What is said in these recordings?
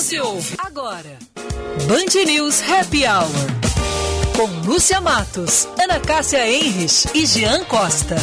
você ouve agora. Band News Happy Hour. Com Lúcia Matos, Ana Cássia Enres e Jean Costa.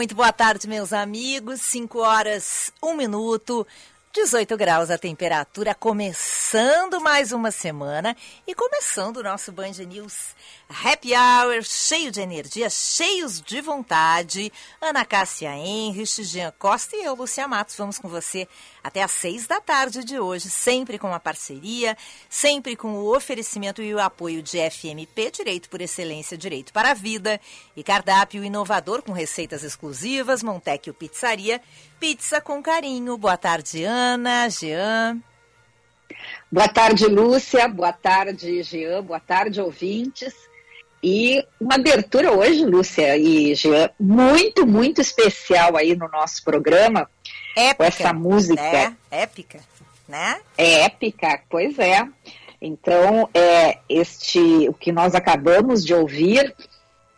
Muito boa tarde, meus amigos. 5 horas, 1 minuto. 18 graus a temperatura, começando mais uma semana e começando o nosso Band News Happy Hour, cheio de energia, cheios de vontade. Ana Cássia Henrich, Jean Costa e eu, Lucia Matos, vamos com você até às seis da tarde de hoje, sempre com a parceria, sempre com o oferecimento e o apoio de FMP, Direito por Excelência, Direito para a Vida, e cardápio inovador com receitas exclusivas, Montecchio Pizzaria, pizza com carinho. Boa tarde, Ana, Jean. Boa tarde, Lúcia. Boa tarde, Jean. Boa tarde, ouvintes. E uma abertura hoje, Lúcia e Jean, muito, muito especial aí no nosso programa. Épica, com essa música. Né? Épica, né? É épica, pois é. Então, é, este, o que nós acabamos de ouvir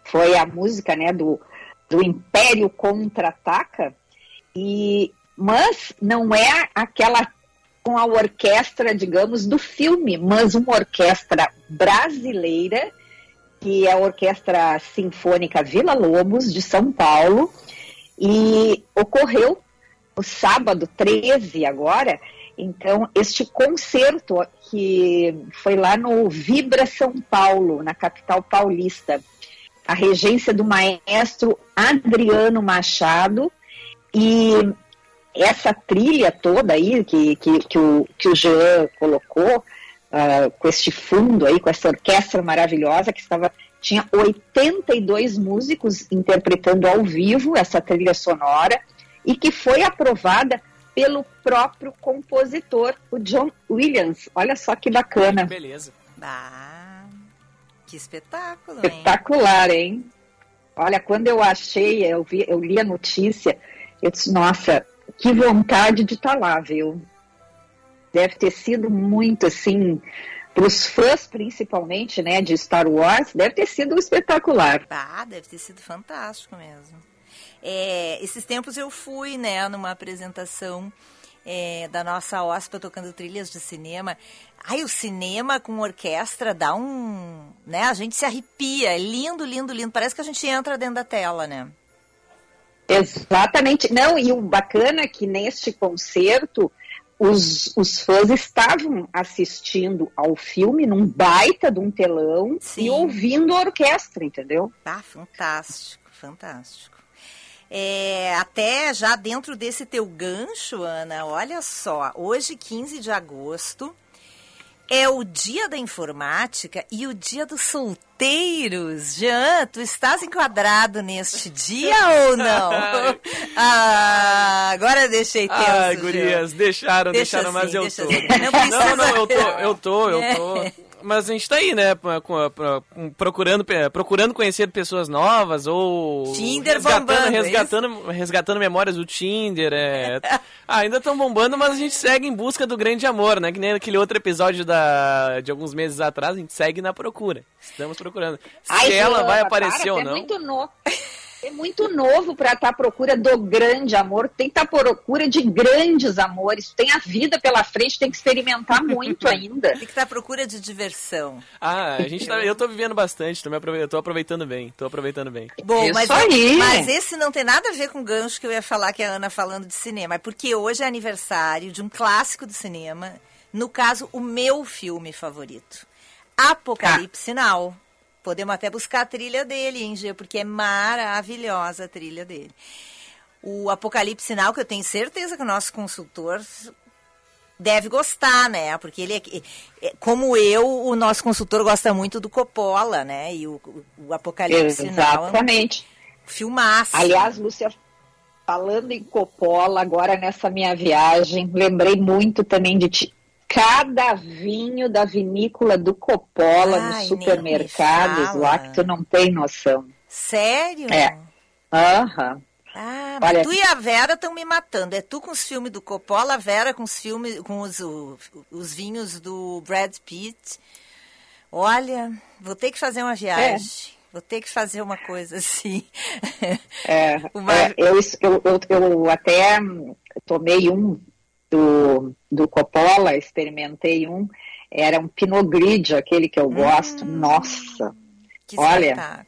foi a música né, do, do Império Contra-Ataca, e, mas não é aquela com a orquestra, digamos, do filme, mas uma orquestra brasileira, que é a Orquestra Sinfônica Vila Lobos, de São Paulo, e ocorreu no sábado 13 agora, então, este concerto que foi lá no Vibra São Paulo, na capital paulista, a regência do maestro Adriano Machado, e essa trilha toda aí que, que, que, o, que o Jean colocou, uh, com este fundo aí, com essa orquestra maravilhosa que estava tinha 82 músicos interpretando ao vivo essa trilha sonora e que foi aprovada pelo próprio compositor, o John Williams. Olha só que bacana. Que beleza. Ah, que espetáculo, hein? Espetacular, hein? Olha, quando eu achei, eu, vi, eu li a notícia, eu disse, nossa, que vontade de estar tá lá, viu? Deve ter sido muito, assim, para os fãs principalmente, né, de Star Wars, deve ter sido espetacular. Ah, deve ter sido fantástico mesmo. É, esses tempos eu fui, né, numa apresentação é, da nossa OSPA tocando trilhas de cinema. Ai, o cinema com orquestra dá um. né? A gente se arrepia. É lindo, lindo, lindo. Parece que a gente entra dentro da tela, né? Exatamente. Não, e o bacana é que neste concerto os, os fãs estavam assistindo ao filme num baita de um telão Sim. e ouvindo a orquestra, entendeu? Ah, fantástico, fantástico. É, até já dentro desse teu gancho, Ana, olha só, hoje, 15 de agosto, é o dia da informática e o dia dos solteiros. Jean, tu estás enquadrado neste dia ou não? ah, agora deixei tenso, Ai, gurias, Jean. deixaram, Deixa deixaram, assim, mas eu tô. assim. Não Não, não, eu tô, eu tô, eu É. tô. Mas a gente tá aí, né? Procurando, procurando conhecer pessoas novas ou. Tinder resgatando, bombando, é resgatando, resgatando memórias do Tinder. É... ah, ainda estão bombando, mas a gente segue em busca do grande amor, né? Que nem aquele outro episódio da, de alguns meses atrás, a gente segue na procura. Estamos procurando. Se Ai, ela Joana, vai aparecer ou é não. muito novo. É muito novo para estar à procura do grande amor. Tem que estar à procura de grandes amores. Tem a vida pela frente, tem que experimentar muito ainda. Tem que estar à procura de diversão. Ah, a gente tá, eu tô vivendo bastante, tô, me aprove- eu tô aproveitando bem, tô aproveitando bem. Bom, Isso mas, aí. mas esse não tem nada a ver com o gancho que eu ia falar que a Ana falando de cinema. É porque hoje é aniversário de um clássico do cinema. No caso, o meu filme favorito. Apocalipse Now. Podemos até buscar a trilha dele, hein, Gê? Porque é maravilhosa a trilha dele. O Apocalipse Now, que eu tenho certeza que o nosso consultor deve gostar, né? Porque ele é, é- como eu, o nosso consultor gosta muito do Coppola, né? E o, o Apocalipse Now é um Exatamente. filmaço. Aliás, Lúcia, falando em Coppola, agora nessa minha viagem, lembrei muito também de ti. Cada vinho da vinícola do Coppola Ai, nos supermercados lá que tu não tem noção. Sério? É. Aham. Ah, Olha- mas tu e a Vera estão me matando. É tu com os filmes do Coppola, a Vera com os filmes, com os, o- os vinhos do Brad Pitt. Olha, vou ter que fazer uma viagem. Vou ter que fazer uma coisa assim. É, Uma- é, eu, eu, eu, eu até tomei um do, do Coppola, experimentei um, era um Pinot Grigio, aquele que eu gosto. Nossa, Que Olha. espetáculo.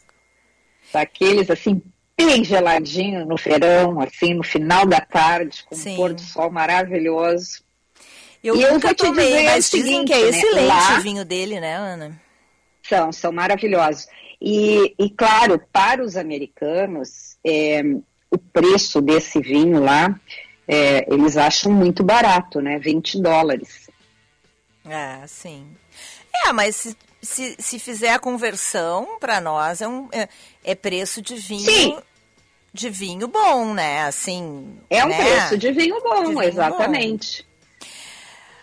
daqueles assim, bem geladinho no verão, assim, no final da tarde, com Sim. um pôr do sol maravilhoso. Eu E eu nunca te tomei, dizer mas o dizem seguinte, que é né, excelente lá- o vinho dele, né, Ana? São, são maravilhosos. E, e, claro, para os americanos, é, o preço desse vinho lá, é, eles acham muito barato, né? 20 dólares. Ah, sim. É, mas se, se, se fizer a conversão, para nós é, um, é, é preço de vinho. Sim. De vinho bom, né? Assim. É um né? preço de vinho bom, De vinho exatamente.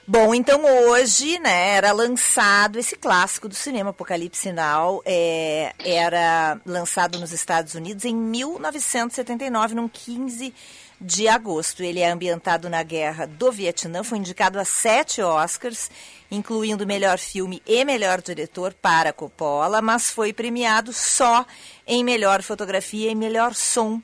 Bom, então hoje, né, era lançado esse clássico do cinema, Apocalipse Now, é, era lançado nos Estados Unidos em 1979, num 15 de agosto. Ele é ambientado na Guerra do Vietnã, foi indicado a sete Oscars, incluindo melhor filme e melhor diretor para Coppola, mas foi premiado só em melhor fotografia e melhor som.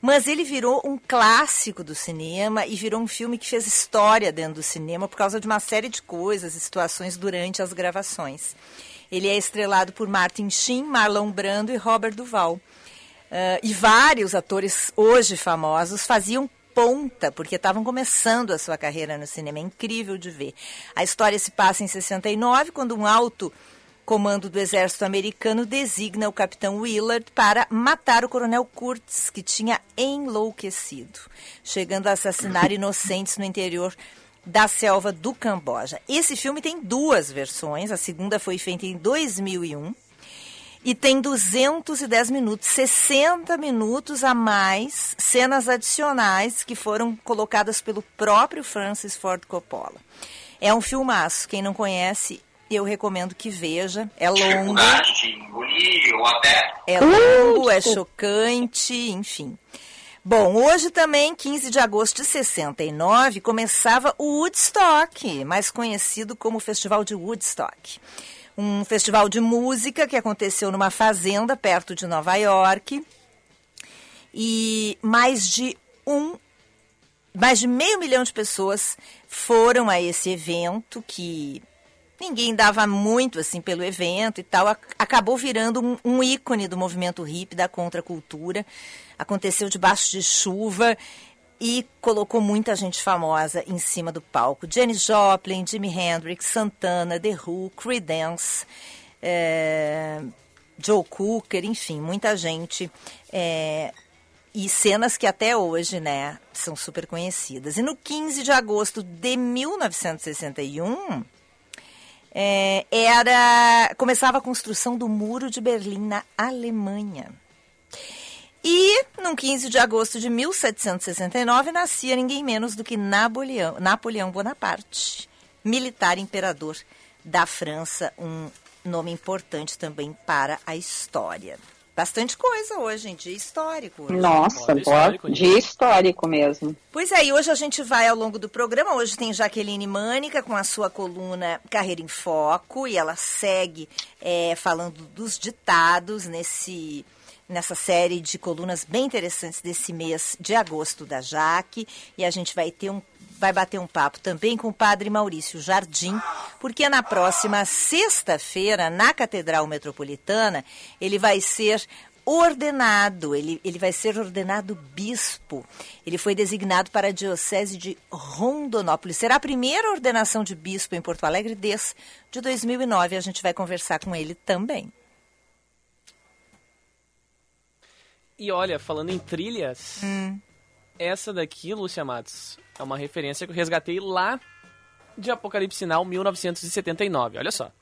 Mas ele virou um clássico do cinema e virou um filme que fez história dentro do cinema por causa de uma série de coisas e situações durante as gravações. Ele é estrelado por Martin Sheen, Marlon Brando e Robert Duval. Ah, e vários atores hoje famosos faziam ponta, porque estavam começando a sua carreira no cinema. É incrível de ver. A história se passa em 69, quando um alto comando do exército americano designa o capitão Willard para matar o coronel Kurtz, que tinha enlouquecido, chegando a assassinar inocentes no interior da selva do Camboja. Esse filme tem duas versões, a segunda foi feita em 2001 e tem 210 minutos, 60 minutos a mais, cenas adicionais que foram colocadas pelo próprio Francis Ford Coppola. É um filmaço, quem não conhece, eu recomendo que veja. É longo, ou até é longo, é chocante, enfim. Bom, hoje também, 15 de agosto de 69, começava o Woodstock, mais conhecido como Festival de Woodstock. Um festival de música que aconteceu numa fazenda perto de Nova York. E mais de um mais de meio milhão de pessoas foram a esse evento que ninguém dava muito assim pelo evento e tal. Ac- Acabou virando um, um ícone do movimento hippie, da contracultura. Aconteceu debaixo de chuva e colocou muita gente famosa em cima do palco. Janis Joplin, Jimi Hendrix, Santana, The Who, Creedence, eh, Joe Cooker, enfim, muita gente. eh, e cenas que até hoje, né, são super conhecidas. E no 15 de agosto de 1961, é, era começava a construção do Muro de Berlim na Alemanha. E no 15 de agosto de 1769 nascia ninguém menos do que Napoleão, Napoleão Bonaparte, militar imperador da França, um nome importante também para a história. Bastante coisa hoje, em dia histórico. Hoje. Nossa, Modo histórico, dia histórico mesmo. Pois é, e hoje a gente vai ao longo do programa. Hoje tem Jaqueline Mânica com a sua coluna Carreira em Foco e ela segue é, falando dos ditados nesse nessa série de colunas bem interessantes desse mês de agosto da Jaque. E a gente vai ter um vai bater um papo também com o padre Maurício Jardim, porque na próxima sexta-feira, na Catedral Metropolitana, ele vai ser ordenado, ele, ele vai ser ordenado bispo. Ele foi designado para a Diocese de Rondonópolis. Será a primeira ordenação de bispo em Porto Alegre desde de 2009. A gente vai conversar com ele também. E olha, falando em trilhas, essa daqui, Lúcia Matos, é uma referência que eu resgatei lá de Apocalipse Now 1979. Olha só.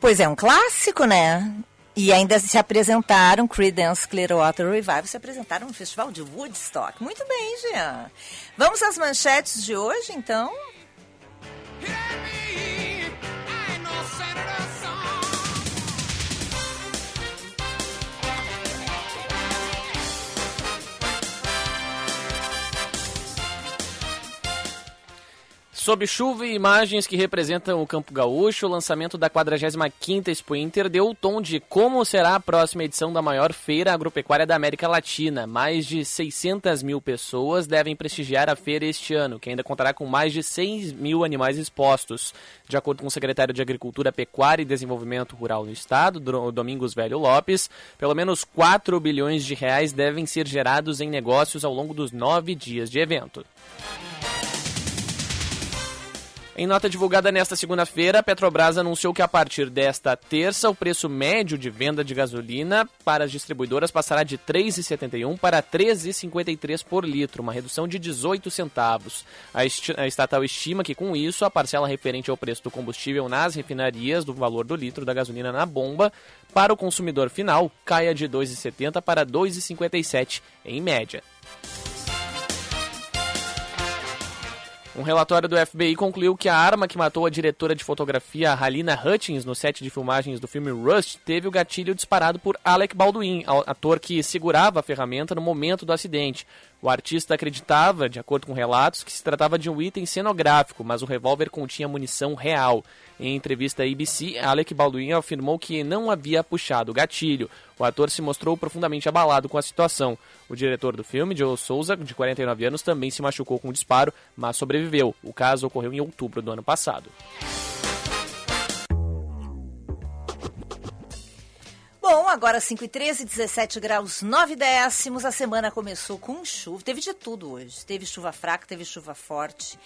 Pois é, um clássico, né? E ainda se apresentaram, Creedence Clearwater Revival, se apresentaram no Festival de Woodstock. Muito bem, Jean. Vamos às manchetes de hoje, então? Sob chuva e imagens que representam o Campo Gaúcho, o lançamento da 45ª Expo Inter deu o tom de como será a próxima edição da maior feira agropecuária da América Latina. Mais de 600 mil pessoas devem prestigiar a feira este ano, que ainda contará com mais de 6 mil animais expostos. De acordo com o secretário de Agricultura, Pecuária e Desenvolvimento Rural no Estado, Domingos Velho Lopes, pelo menos 4 bilhões de reais devem ser gerados em negócios ao longo dos nove dias de evento. Em nota divulgada nesta segunda-feira, a Petrobras anunciou que a partir desta terça, o preço médio de venda de gasolina para as distribuidoras passará de R$ 3,71 para R$ 3,53 por litro, uma redução de 18 centavos. A estatal estima que, com isso, a parcela referente ao preço do combustível nas refinarias do valor do litro da gasolina na bomba para o consumidor final caia de R$ 2,70 para R$ 2,57 em média. Um relatório do FBI concluiu que a arma que matou a diretora de fotografia Halina Hutchins no set de filmagens do filme Rust teve o gatilho disparado por Alec Baldwin, ator que segurava a ferramenta no momento do acidente. O artista acreditava, de acordo com relatos, que se tratava de um item cenográfico, mas o revólver continha munição real. Em entrevista à ABC, Alec Baldwin afirmou que não havia puxado o gatilho. O ator se mostrou profundamente abalado com a situação. O diretor do filme, Joe Souza, de 49 anos, também se machucou com o disparo, mas sobreviveu. O caso ocorreu em outubro do ano passado. Bom, agora 5 e 13, 17 graus 9 décimos. A semana começou com chuva. Teve de tudo hoje. Teve chuva fraca, teve chuva forte.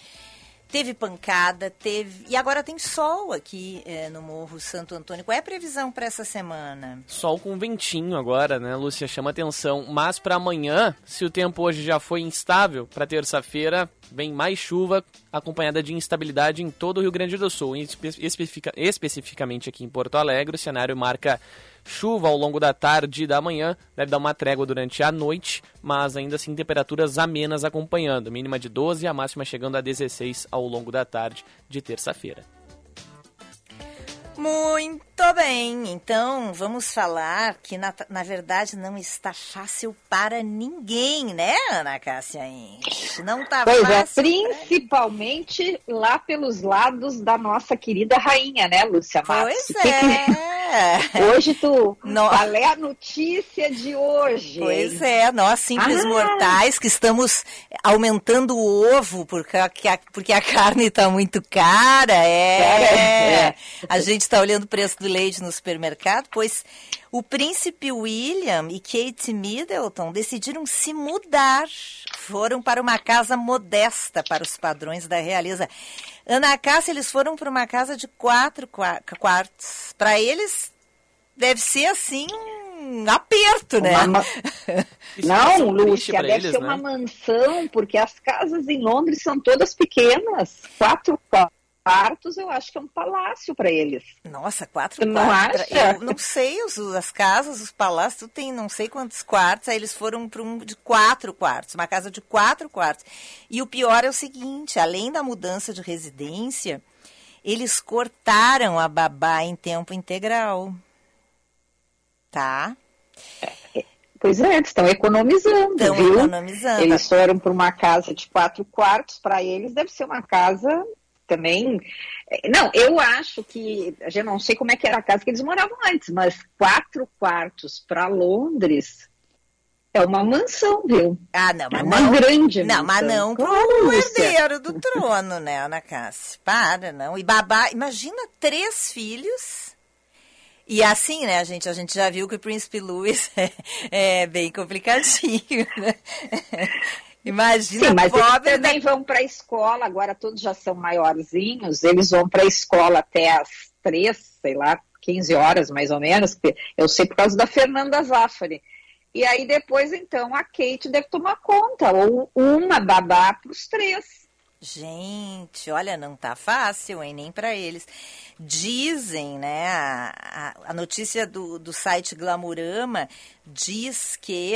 Teve pancada, teve. E agora tem sol aqui é, no Morro Santo Antônio. Qual é a previsão para essa semana? Sol com ventinho agora, né, Lúcia? Chama atenção. Mas para amanhã, se o tempo hoje já foi instável, para terça-feira vem mais chuva, acompanhada de instabilidade em todo o Rio Grande do Sul. Especifica... Especificamente aqui em Porto Alegre, o cenário marca chuva ao longo da tarde e da manhã, deve dar uma trégua durante a noite, mas ainda assim temperaturas amenas acompanhando, mínima de 12 e a máxima chegando a 16 ao longo da tarde de terça-feira. Muito bem, então vamos falar que na, na verdade não está fácil para ninguém, né, Ana Cássia? Não está é, fácil. É, principalmente pra... lá pelos lados da nossa querida rainha, né, Lúcia Matos? Pois é. Que... Hoje tu. No... Qual é a notícia de hoje? Pois é, nós simples ah. mortais que estamos aumentando o ovo porque a, porque a carne está muito cara. É. é. A gente está olhando o preço do leite no supermercado, pois o príncipe William e Kate Middleton decidiram se mudar. Foram para uma casa modesta para os padrões da realeza. Ana Cássia, eles foram para uma casa de quatro quartos. Para eles, deve ser assim um aperto, né? Uma... Não, Lúcia, deve eles, ser né? uma mansão, porque as casas em Londres são todas pequenas. Quatro quartos quartos, eu acho que é um palácio para eles. Nossa, quatro Você quartos. Não acha? Eu não sei, os, as casas, os palácios, tu tem não sei quantos quartos, aí eles foram para um de quatro quartos, uma casa de quatro quartos. E o pior é o seguinte, além da mudança de residência, eles cortaram a babá em tempo integral. Tá? É, pois é, estão economizando, estão viu? economizando. Eles foram para uma casa de quatro quartos, para eles deve ser uma casa também. É, não, eu acho que. Eu não sei como é que era a casa que eles moravam antes, mas quatro quartos para Londres é uma mansão, viu? Ah, não, mas é uma não, grande Não, mansão. mas não para o herdeiro do trono, né, Ana Cássia? Para, não. E babá, imagina três filhos. E assim, né, a gente, a gente já viu que o Príncipe Louis é, é bem complicadinho, né? Imagina, Sim, mas pobre eles também da... vão para a escola, agora todos já são maiorzinhos, eles vão para a escola até as três, sei lá, 15 horas mais ou menos, eu sei por causa da Fernanda Zaffari. E aí depois, então, a Kate deve tomar conta, ou uma babá para os três. Gente, olha, não tá fácil, hein? Nem para eles. Dizem, né? A, a, a notícia do, do site Glamurama diz que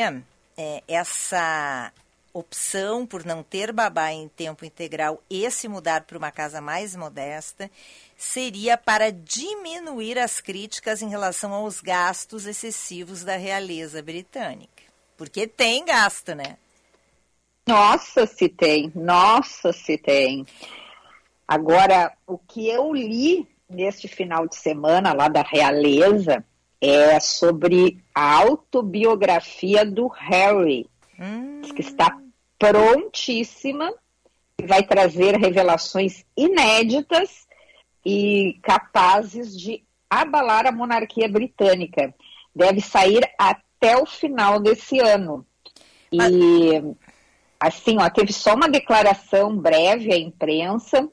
é, essa opção por não ter babá em tempo integral e se mudar para uma casa mais modesta seria para diminuir as críticas em relação aos gastos excessivos da realeza britânica. Porque tem gasto, né? Nossa, se tem, nossa, se tem. Agora, o que eu li neste final de semana lá da realeza é sobre a autobiografia do Harry, hum. que está prontíssima vai trazer revelações inéditas e capazes de abalar a monarquia britânica. Deve sair até o final desse ano. E assim, ó, teve só uma declaração breve à imprensa,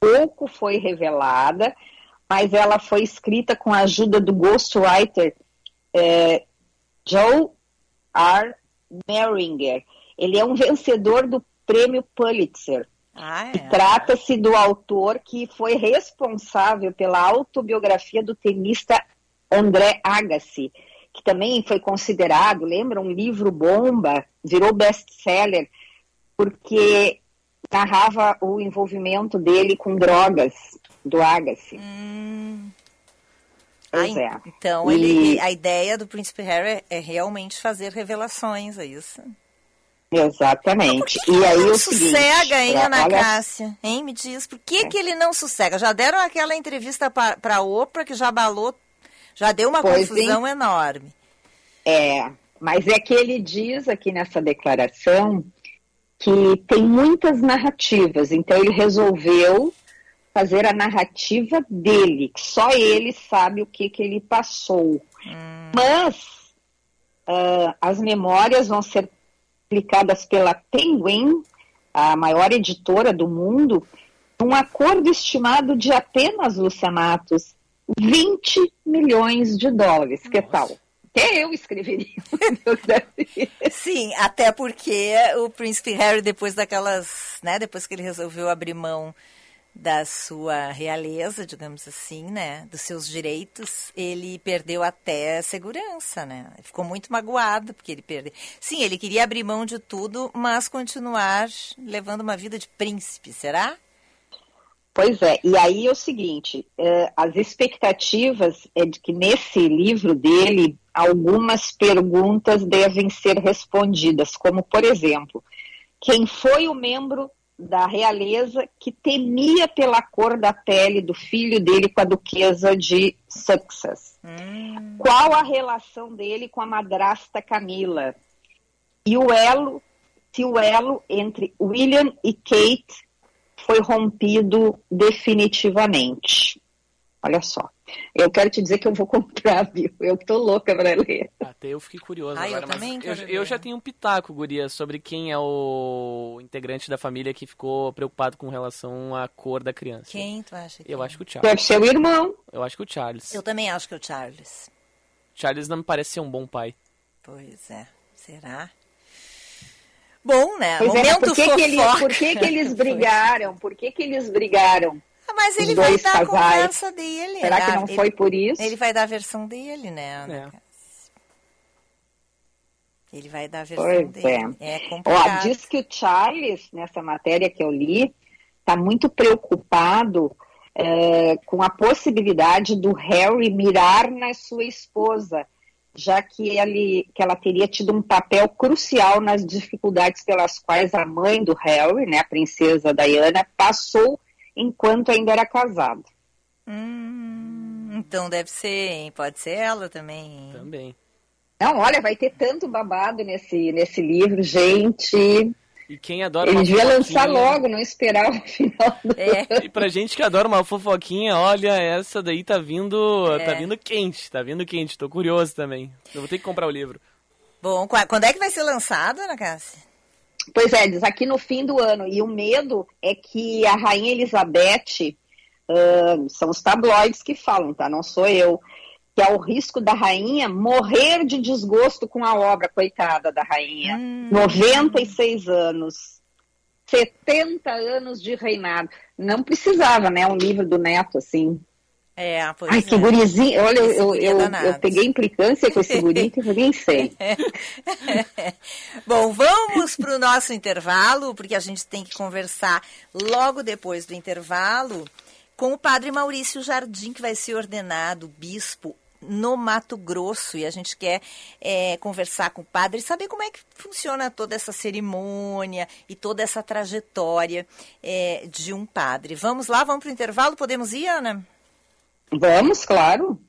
pouco foi revelada, mas ela foi escrita com a ajuda do ghostwriter é, Joe R. Meringer. Ele é um vencedor do prêmio Pulitzer. Ah, é. Trata-se do autor que foi responsável pela autobiografia do tenista André Agassi, que também foi considerado, lembra, um livro bomba, virou best-seller, porque narrava o envolvimento dele com drogas do Agassi. Hum. Ah, é. Então, e... ele, a ideia do Príncipe Harry é realmente fazer revelações, é isso? Exatamente. e aí não o sossega, seguinte, hein, Ana olha... Cássia? Hein, me diz, por que, é. que ele não sossega? Já deram aquela entrevista para a Oprah que já balou, já deu uma pois confusão em... enorme. É, mas é que ele diz aqui nessa declaração que tem muitas narrativas, então ele resolveu fazer a narrativa dele, que só ele sabe o que, que ele passou. Hum. Mas uh, as memórias vão ser publicadas pela Penguin, a maior editora do mundo, um acordo estimado de apenas, Lúcia Matos, 20 milhões de dólares. Nossa. Que tal? Até eu escreveria. Sim, até porque o príncipe Harry, depois daquelas, né, depois que ele resolveu abrir mão da sua realeza, digamos assim, né, dos seus direitos, ele perdeu até segurança, né? Ficou muito magoado porque ele perdeu. Sim, ele queria abrir mão de tudo, mas continuar levando uma vida de príncipe, será? Pois é, e aí é o seguinte, é, as expectativas é de que nesse livro dele algumas perguntas devem ser respondidas, como por exemplo, quem foi o membro da realeza que temia pela cor da pele do filho dele com a duquesa de Sussex? Hum. Qual a relação dele com a madrasta Camila? E o elo, se o elo entre William e Kate foi rompido definitivamente. Olha só. Eu quero te dizer que eu vou comprar, viu? Eu tô louca pra ler. Até eu fiquei curioso ah, agora, eu também eu, eu, já tenho um pitaco, Guria, sobre quem é o integrante da família que ficou preocupado com relação à cor da criança. Quem tu acha que Eu é? acho que o Charles. Deve ser o irmão. Eu acho que o Charles. Eu também acho que é o Charles. Charles não me parece ser um bom pai. Pois é. Será? Bom, né? Pois Momento é, por que, que, ele, por que, que eles brigaram? Por que, que eles brigaram? Ah, mas ele vai dar casais. a conversa dele. Será que não ele, foi por isso? Ele vai dar a versão dele, né? É. Ele vai dar a versão pois dele. É, é complicado. Ó, diz que o Charles, nessa matéria que eu li, está muito preocupado é, com a possibilidade do Harry mirar na sua esposa já que, ele, que ela teria tido um papel crucial nas dificuldades pelas quais a mãe do Harry, né, a princesa Diana, passou enquanto ainda era casado. Hum, então deve ser, hein? pode ser ela também. Hein? Também. Não, olha, vai ter tanto babado nesse, nesse livro, gente. E quem adora Ele devia lançar logo, não esperar o final. Do... É. E pra gente que adora uma fofoquinha, olha, essa daí tá vindo, é. tá vindo quente, tá vindo quente. Tô curioso também. Eu vou ter que comprar o livro. Bom, quando é que vai ser lançado, Ana Cássia? Pois é, diz aqui no fim do ano. E o medo é que a Rainha Elizabeth, uh, são os tabloides que falam, tá? Não sou eu que é o risco da rainha morrer de desgosto com a obra, coitada da rainha. Hum. 96 anos. 70 anos de reinado. Não precisava, né? Um livro do neto, assim. É, pois Ai, é. que gurizinho. Olha, eu, eu, é eu, peguei implicância com esse guri que eu nem sei. Bom, vamos para o nosso intervalo, porque a gente tem que conversar logo depois do intervalo com o padre Maurício Jardim, que vai ser ordenado bispo no Mato Grosso. E a gente quer é, conversar com o padre e saber como é que funciona toda essa cerimônia e toda essa trajetória é, de um padre. Vamos lá, vamos para o intervalo? Podemos ir, Ana? Vamos, claro.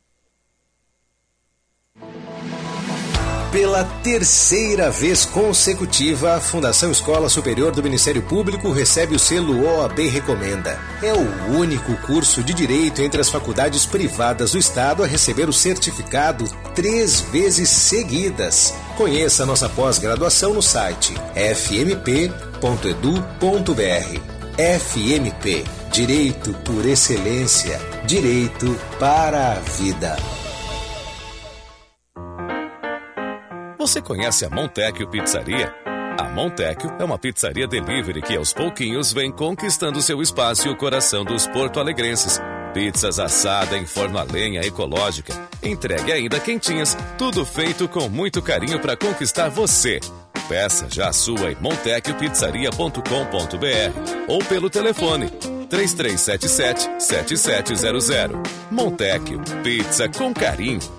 Pela terceira vez consecutiva, a Fundação Escola Superior do Ministério Público recebe o selo OAB Recomenda. É o único curso de direito entre as faculdades privadas do Estado a receber o certificado três vezes seguidas. Conheça nossa pós-graduação no site fmp.edu.br. FMP Direito por Excelência. Direito para a Vida. Você conhece a Montecchio Pizzaria? A Montecchio é uma pizzaria delivery que aos pouquinhos vem conquistando seu espaço e o coração dos porto-alegrenses. Pizzas assada em forno a lenha ecológica, entregue ainda quentinhas, tudo feito com muito carinho para conquistar você. Peça já a sua em montecchiopizzaria.com.br ou pelo telefone 3377 7700. Montecchio, pizza com carinho.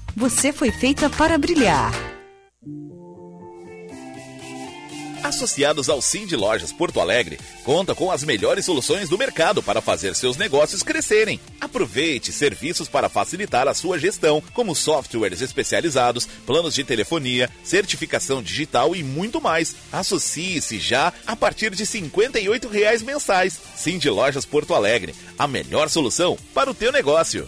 você foi feita para brilhar. Associados ao Sim de Lojas Porto Alegre, conta com as melhores soluções do mercado para fazer seus negócios crescerem. Aproveite serviços para facilitar a sua gestão, como softwares especializados, planos de telefonia, certificação digital e muito mais. Associe-se já a partir de 58 reais mensais. Sim de Lojas Porto Alegre, a melhor solução para o teu negócio.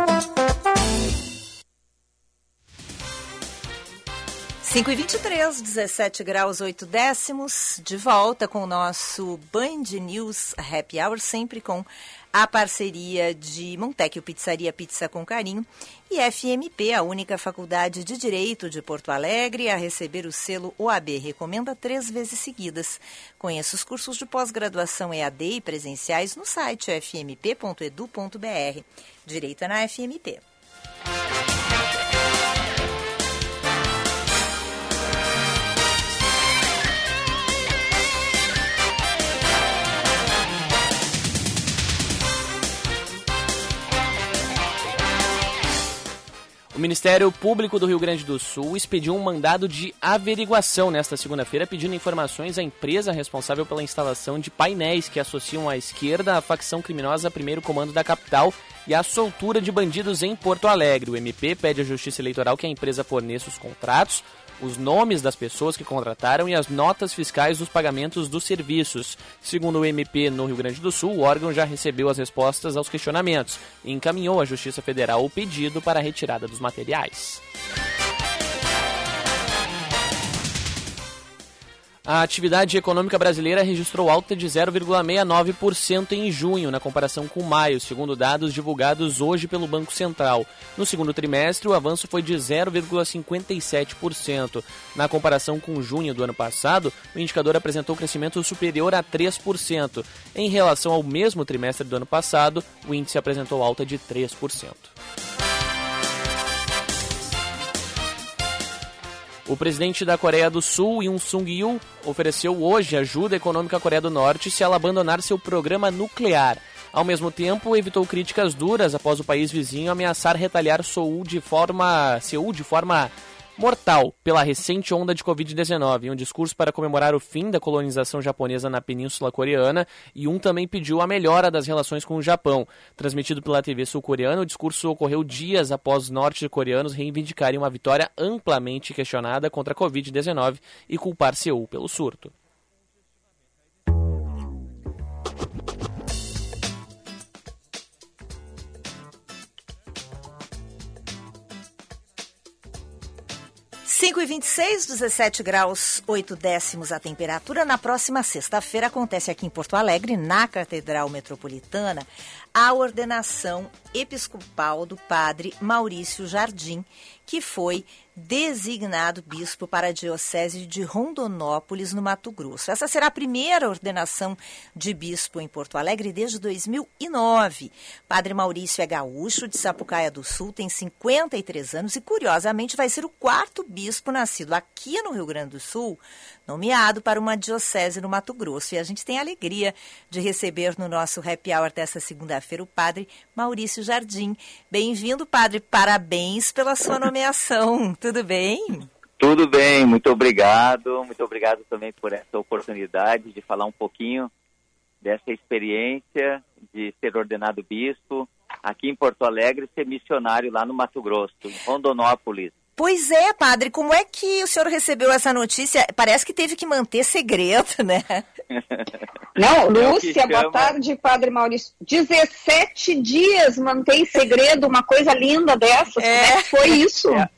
Cinco e 23, 17 graus 8 décimos, de volta com o nosso Band News Happy Hour, sempre com a parceria de Montecchio Pizzaria Pizza com Carinho e FMP, a única faculdade de Direito de Porto Alegre a receber o selo OAB Recomenda três vezes seguidas. Conheça os cursos de pós-graduação EAD e presenciais no site fmp.edu.br. Direito é na FMP. O Ministério Público do Rio Grande do Sul expediu um mandado de averiguação nesta segunda-feira, pedindo informações à empresa responsável pela instalação de painéis que associam a esquerda à facção criminosa Primeiro Comando da Capital e à soltura de bandidos em Porto Alegre. O MP pede à Justiça Eleitoral que a empresa forneça os contratos, os nomes das pessoas que contrataram e as notas fiscais dos pagamentos dos serviços. Segundo o MP no Rio Grande do Sul, o órgão já recebeu as respostas aos questionamentos e encaminhou à Justiça Federal o pedido para a retirada dos materiais. A atividade econômica brasileira registrou alta de 0,69% em junho, na comparação com maio, segundo dados divulgados hoje pelo Banco Central. No segundo trimestre, o avanço foi de 0,57%. Na comparação com junho do ano passado, o indicador apresentou crescimento superior a 3%. Em relação ao mesmo trimestre do ano passado, o índice apresentou alta de 3%. O presidente da Coreia do Sul, Yoon Sung-yeol, ofereceu hoje ajuda econômica à Coreia do Norte se ela abandonar seu programa nuclear. Ao mesmo tempo, evitou críticas duras após o país vizinho ameaçar retaliar Seul de forma, Seul de forma mortal pela recente onda de Covid-19. Um discurso para comemorar o fim da colonização japonesa na Península Coreana e um também pediu a melhora das relações com o Japão. Transmitido pela TV sul-coreana, o discurso ocorreu dias após os norte-coreanos reivindicarem uma vitória amplamente questionada contra a Covid-19 e culpar Seul pelo surto. 5 e 26, 17 graus 8 décimos a temperatura. Na próxima sexta-feira acontece aqui em Porto Alegre, na Catedral Metropolitana, a ordenação episcopal do padre Maurício Jardim, que foi designado bispo para a Diocese de Rondonópolis, no Mato Grosso. Essa será a primeira ordenação de bispo em Porto Alegre desde 2009. Padre Maurício é gaúcho de Sapucaia do Sul, tem 53 anos e, curiosamente, vai ser o quarto bispo nascido aqui no Rio Grande do Sul, nomeado para uma diocese no Mato Grosso. E a gente tem a alegria de receber no nosso happy hour desta segunda-feira o padre Maurício Jardim. Bem-vindo, padre. Parabéns pela sua nomeação. Tudo bem? Tudo bem, muito obrigado. Muito obrigado também por essa oportunidade de falar um pouquinho dessa experiência de ser ordenado bispo aqui em Porto Alegre, ser missionário lá no Mato Grosso, em Rondonópolis. Pois é, padre, como é que o senhor recebeu essa notícia? Parece que teve que manter segredo, né? Não, é Lúcia, boa tarde, padre Maurício. 17 dias mantém segredo uma coisa linda dessa. É. Como é que foi isso? É,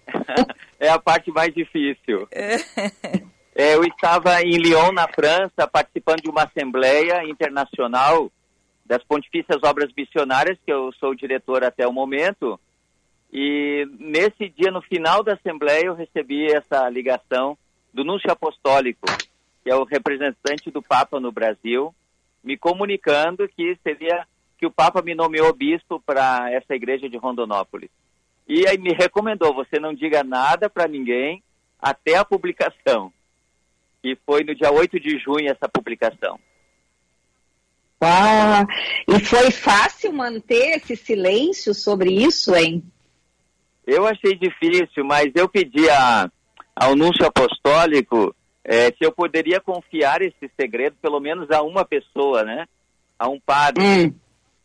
é a parte mais difícil. É. é. eu estava em Lyon, na França, participando de uma assembleia internacional das Pontifícias Obras Missionárias, que eu sou diretor até o momento, e nesse dia, no final da Assembleia, eu recebi essa ligação do Núncio Apostólico, que é o representante do Papa no Brasil, me comunicando que seria que o Papa me nomeou bispo para essa igreja de Rondonópolis. E aí me recomendou, você não diga nada para ninguém até a publicação. E foi no dia 8 de junho essa publicação. Ah, e foi fácil manter esse silêncio sobre isso, hein? Eu achei difícil, mas eu pedi a, ao núncio apostólico é, se eu poderia confiar esse segredo pelo menos a uma pessoa, né? A um padre. Hum.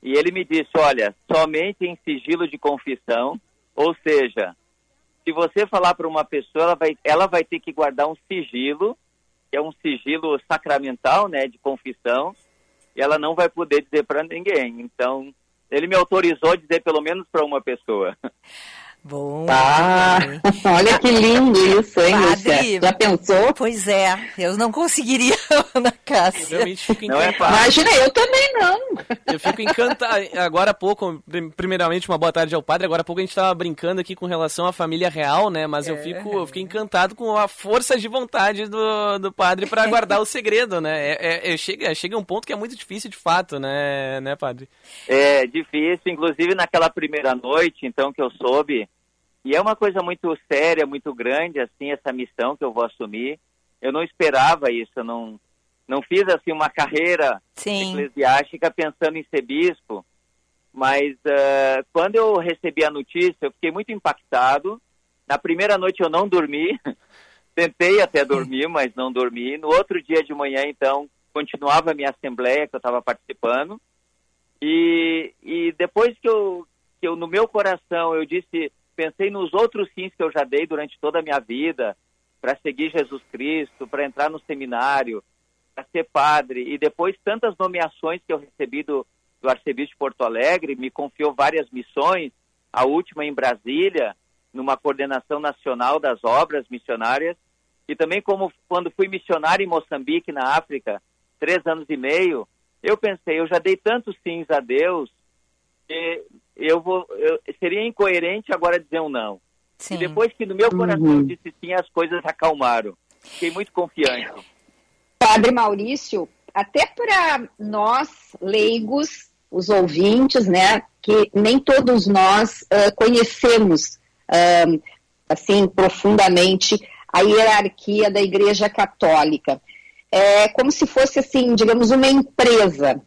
E ele me disse, olha, somente em sigilo de confissão, ou seja, se você falar para uma pessoa, ela vai, ela vai ter que guardar um sigilo, que é um sigilo sacramental, né, de confissão, e ela não vai poder dizer para ninguém. Então, ele me autorizou a dizer pelo menos para uma pessoa. Bom. Ah, olha que lindo isso, hein, Padre, Já pensou? Pois é, eu não conseguiria, Ana Cássia. Não é Imagina, eu também não. Eu fico encantado. Agora há pouco, primeiramente, uma boa tarde ao padre. Agora há pouco a gente estava brincando aqui com relação à família real, né? Mas é. eu, fico, eu fico encantado com a força de vontade do, do padre para guardar o segredo, né? É, é, é, chega, chega um ponto que é muito difícil de fato, né, né, padre? É difícil, inclusive naquela primeira noite, então, que eu soube e é uma coisa muito séria, muito grande, assim, essa missão que eu vou assumir. Eu não esperava isso, eu não, não fiz, assim, uma carreira Sim. eclesiástica pensando em ser bispo. Mas uh, quando eu recebi a notícia, eu fiquei muito impactado. Na primeira noite eu não dormi, tentei até dormir, mas não dormi. No outro dia de manhã, então, continuava a minha assembleia que eu estava participando. E, e depois que eu, que eu, no meu coração, eu disse, pensei nos outros sims que eu já dei durante toda a minha vida, para seguir Jesus Cristo, para entrar no seminário, para ser padre, e depois tantas nomeações que eu recebi do, do arcebispo de Porto Alegre, me confiou várias missões, a última em Brasília, numa coordenação nacional das obras missionárias, e também como quando fui missionário em Moçambique, na África, três anos e meio, eu pensei, eu já dei tantos sims a Deus, que eu vou eu, seria incoerente agora dizer um não. Sim. E depois que no meu coração uhum. eu disse sim, as coisas acalmaram. Fiquei muito confiante. Padre Maurício, até para nós leigos, os ouvintes, né, que nem todos nós uh, conhecemos uh, assim profundamente a hierarquia da Igreja Católica. É como se fosse assim, digamos, uma empresa.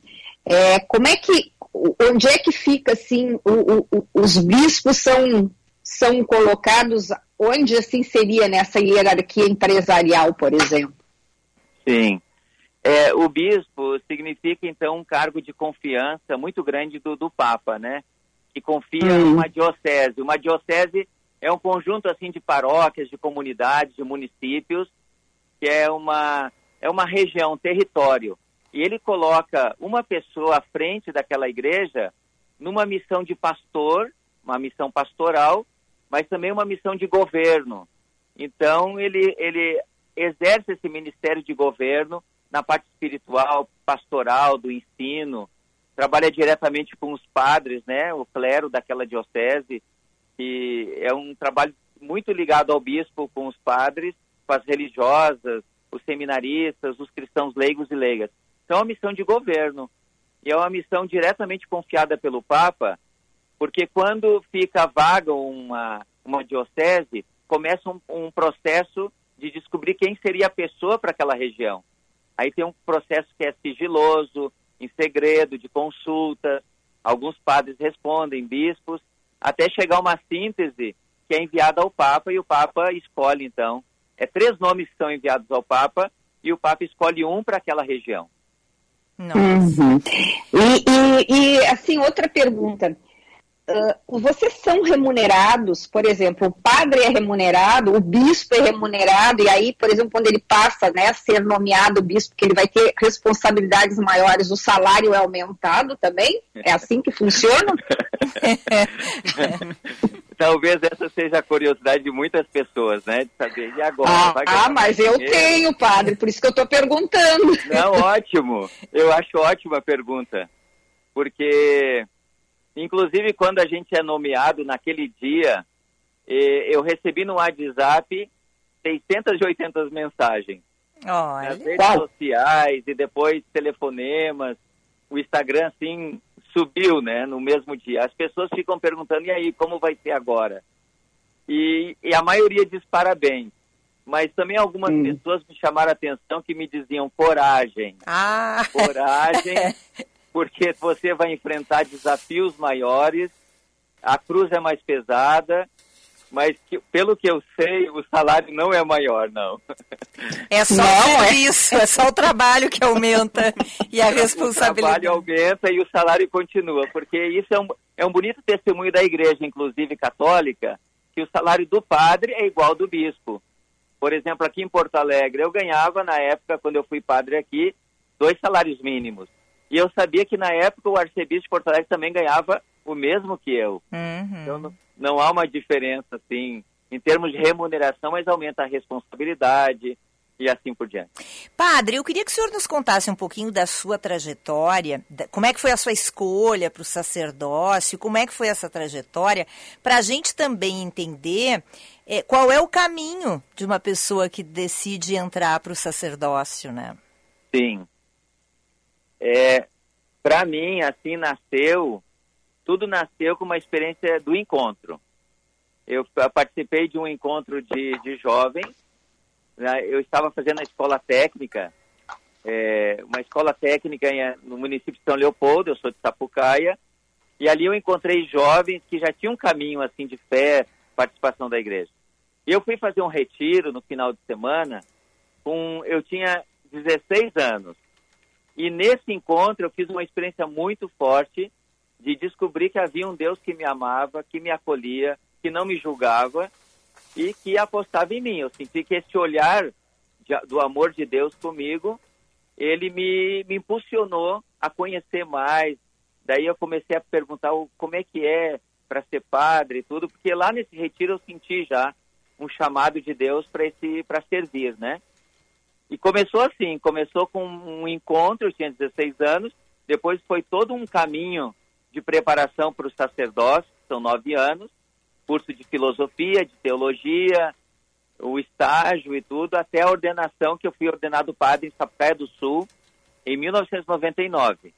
É, como é que onde é que fica assim, o, o, os bispos são, são colocados onde assim seria nessa hierarquia empresarial, por exemplo? Sim. É, o bispo significa, então, um cargo de confiança muito grande do, do Papa, né? Que confia hum. uma diocese. Uma diocese é um conjunto, assim, de paróquias, de comunidades, de municípios, que é uma, é uma região, um território. E ele coloca uma pessoa à frente daquela igreja numa missão de pastor, uma missão pastoral, mas também uma missão de governo. Então, ele, ele exerce esse ministério de governo na parte espiritual, pastoral, do ensino, trabalha diretamente com os padres, né, o clero daquela diocese, que é um trabalho muito ligado ao bispo com os padres, com as religiosas, os seminaristas, os cristãos leigos e leigas. Então é uma missão de governo e é uma missão diretamente confiada pelo Papa, porque quando fica vaga uma, uma diocese, começa um, um processo de descobrir quem seria a pessoa para aquela região. Aí tem um processo que é sigiloso, em segredo, de consulta. Alguns padres respondem, bispos, até chegar uma síntese que é enviada ao Papa e o Papa escolhe, então. É três nomes que são enviados ao Papa e o Papa escolhe um para aquela região. Uhum. E, e, e, assim, outra pergunta. Uh, vocês são remunerados, por exemplo, o padre é remunerado, o bispo é remunerado, e aí, por exemplo, quando ele passa né, a ser nomeado bispo, que ele vai ter responsabilidades maiores, o salário é aumentado também? É assim que funciona? Talvez essa seja a curiosidade de muitas pessoas, né? De saber, e agora? Ah, ah mas eu dinheiro? tenho, padre, por isso que eu estou perguntando. Não, ótimo. Eu acho ótima a pergunta. Porque Inclusive, quando a gente é nomeado naquele dia, eu recebi no WhatsApp 680 mensagens. Olha. Nas redes sociais e depois telefonemas. O Instagram, assim, subiu, né, no mesmo dia. As pessoas ficam perguntando, e aí, como vai ser agora? E, e a maioria diz parabéns. Mas também algumas hum. pessoas me chamaram a atenção que me diziam coragem. Ah. Coragem. porque você vai enfrentar desafios maiores, a cruz é mais pesada, mas que, pelo que eu sei, o salário não é maior, não. É só não, é. isso, é só o trabalho que aumenta e a responsabilidade. O trabalho aumenta e o salário continua, porque isso é um, é um bonito testemunho da igreja, inclusive católica, que o salário do padre é igual ao do bispo. Por exemplo, aqui em Porto Alegre, eu ganhava, na época, quando eu fui padre aqui, dois salários mínimos. E eu sabia que na época o arcebispo de Porto Alegre também ganhava o mesmo que eu. Uhum. Então não, não há uma diferença, assim, em termos de remuneração, mas aumenta a responsabilidade, e assim por diante. Padre, eu queria que o senhor nos contasse um pouquinho da sua trajetória, como é que foi a sua escolha para o sacerdócio, como é que foi essa trajetória, para a gente também entender é, qual é o caminho de uma pessoa que decide entrar para o sacerdócio, né? Sim. É, para mim, assim, nasceu, tudo nasceu com uma experiência do encontro. Eu participei de um encontro de, de jovens, né? eu estava fazendo a escola técnica, é, uma escola técnica no município de São Leopoldo, eu sou de Sapucaia, e ali eu encontrei jovens que já tinham um caminho assim de fé, participação da igreja. E eu fui fazer um retiro no final de semana, com, eu tinha 16 anos. E nesse encontro eu fiz uma experiência muito forte de descobrir que havia um Deus que me amava, que me acolhia, que não me julgava e que apostava em mim. Eu senti que esse olhar do amor de Deus comigo, ele me, me impulsionou a conhecer mais. Daí eu comecei a perguntar como é que é para ser padre e tudo, porque lá nesse retiro eu senti já um chamado de Deus para esse para servir, né? E começou assim, começou com um encontro, eu tinha 16 anos, depois foi todo um caminho de preparação para o sacerdócio, são nove anos, curso de filosofia, de teologia, o estágio e tudo, até a ordenação, que eu fui ordenado padre em Sapucaia do Sul, em 1999.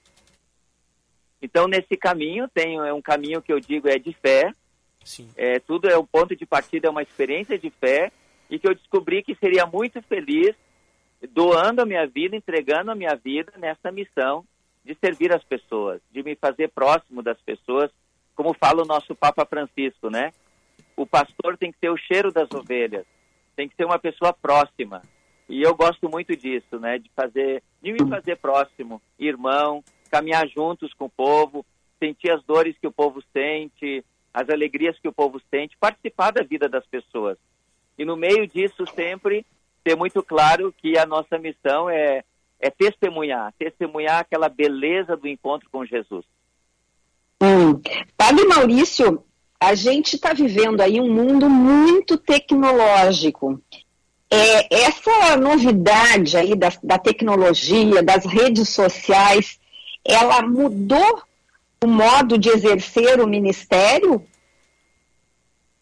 Então, nesse caminho, tem é um caminho que eu digo é de fé, Sim. É, tudo é um ponto de partida, é uma experiência de fé, e que eu descobri que seria muito feliz doando a minha vida, entregando a minha vida nessa missão de servir as pessoas, de me fazer próximo das pessoas, como fala o nosso Papa Francisco, né? o pastor tem que ter o cheiro das ovelhas, tem que ser uma pessoa próxima. E eu gosto muito disso, né? De fazer, de me fazer próximo, irmão, caminhar juntos com o povo, sentir as dores que o povo sente, as alegrias que o povo sente, participar da vida das pessoas. E no meio disso sempre ter muito claro que a nossa missão é, é testemunhar, testemunhar aquela beleza do encontro com Jesus. Hum. Padre Maurício, a gente está vivendo aí um mundo muito tecnológico. É, essa novidade aí da, da tecnologia, das redes sociais, ela mudou o modo de exercer o ministério?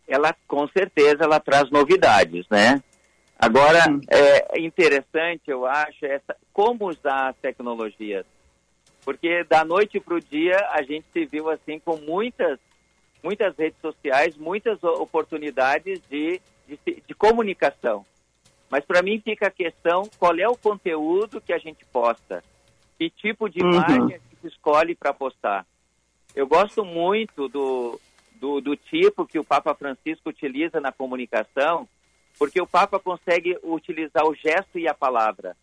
Ela, com certeza, ela traz novidades, né? Agora, hum. é interessante, eu acho, essa, como usar as tecnologias. Porque da noite para o dia, a gente se viu assim com muitas, muitas redes sociais, muitas oportunidades de, de, de comunicação. Mas para mim fica a questão, qual é o conteúdo que a gente posta? Que tipo de uhum. imagem a gente escolhe para postar? Eu gosto muito do, do, do tipo que o Papa Francisco utiliza na comunicação, porque o Papa consegue utilizar o gesto e a palavra.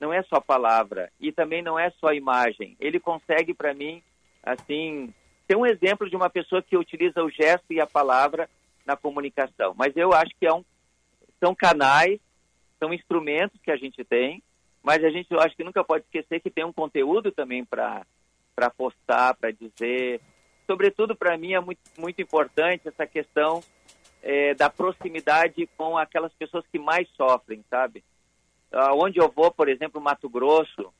Não é só palavra e também não é só imagem. Ele consegue, para mim, assim, ter um exemplo de uma pessoa que utiliza o gesto e a palavra na comunicação. Mas eu acho que é um, são canais, são instrumentos que a gente tem, mas a gente eu acho que nunca pode esquecer que tem um conteúdo também para postar, para dizer. Sobretudo para mim é muito, muito importante essa questão é, da proximidade com aquelas pessoas que mais sofrem, sabe? Onde eu vou, por exemplo, Mato Grosso,